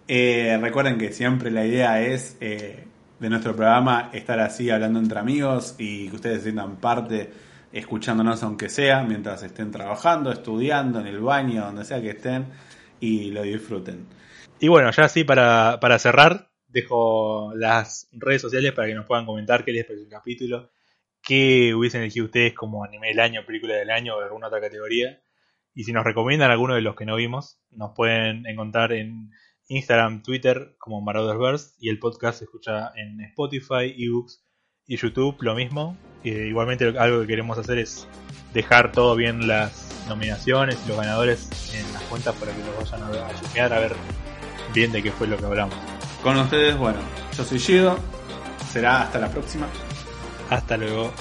A: Eh, recuerden que siempre la idea es eh, de nuestro programa estar así hablando entre amigos y que ustedes sientan parte escuchándonos aunque sea mientras estén trabajando, estudiando, en el baño, donde sea que estén y lo disfruten.
B: Y bueno, ya así para, para cerrar, dejo las redes sociales para que nos puedan comentar qué les pareció el capítulo, qué hubiesen elegido ustedes como anime del año, película del año o alguna otra categoría. Y si nos recomiendan alguno de los que no vimos, nos pueden encontrar en Instagram, Twitter como Maraudersverse y el podcast se escucha en Spotify, eBooks y YouTube, lo mismo. igualmente algo que queremos hacer es dejar todo bien las nominaciones y los ganadores en las cuentas para que los vayan a, a a ver bien de qué fue lo que hablamos.
A: Con ustedes, bueno, yo soy Gido. Será hasta la próxima.
B: Hasta luego.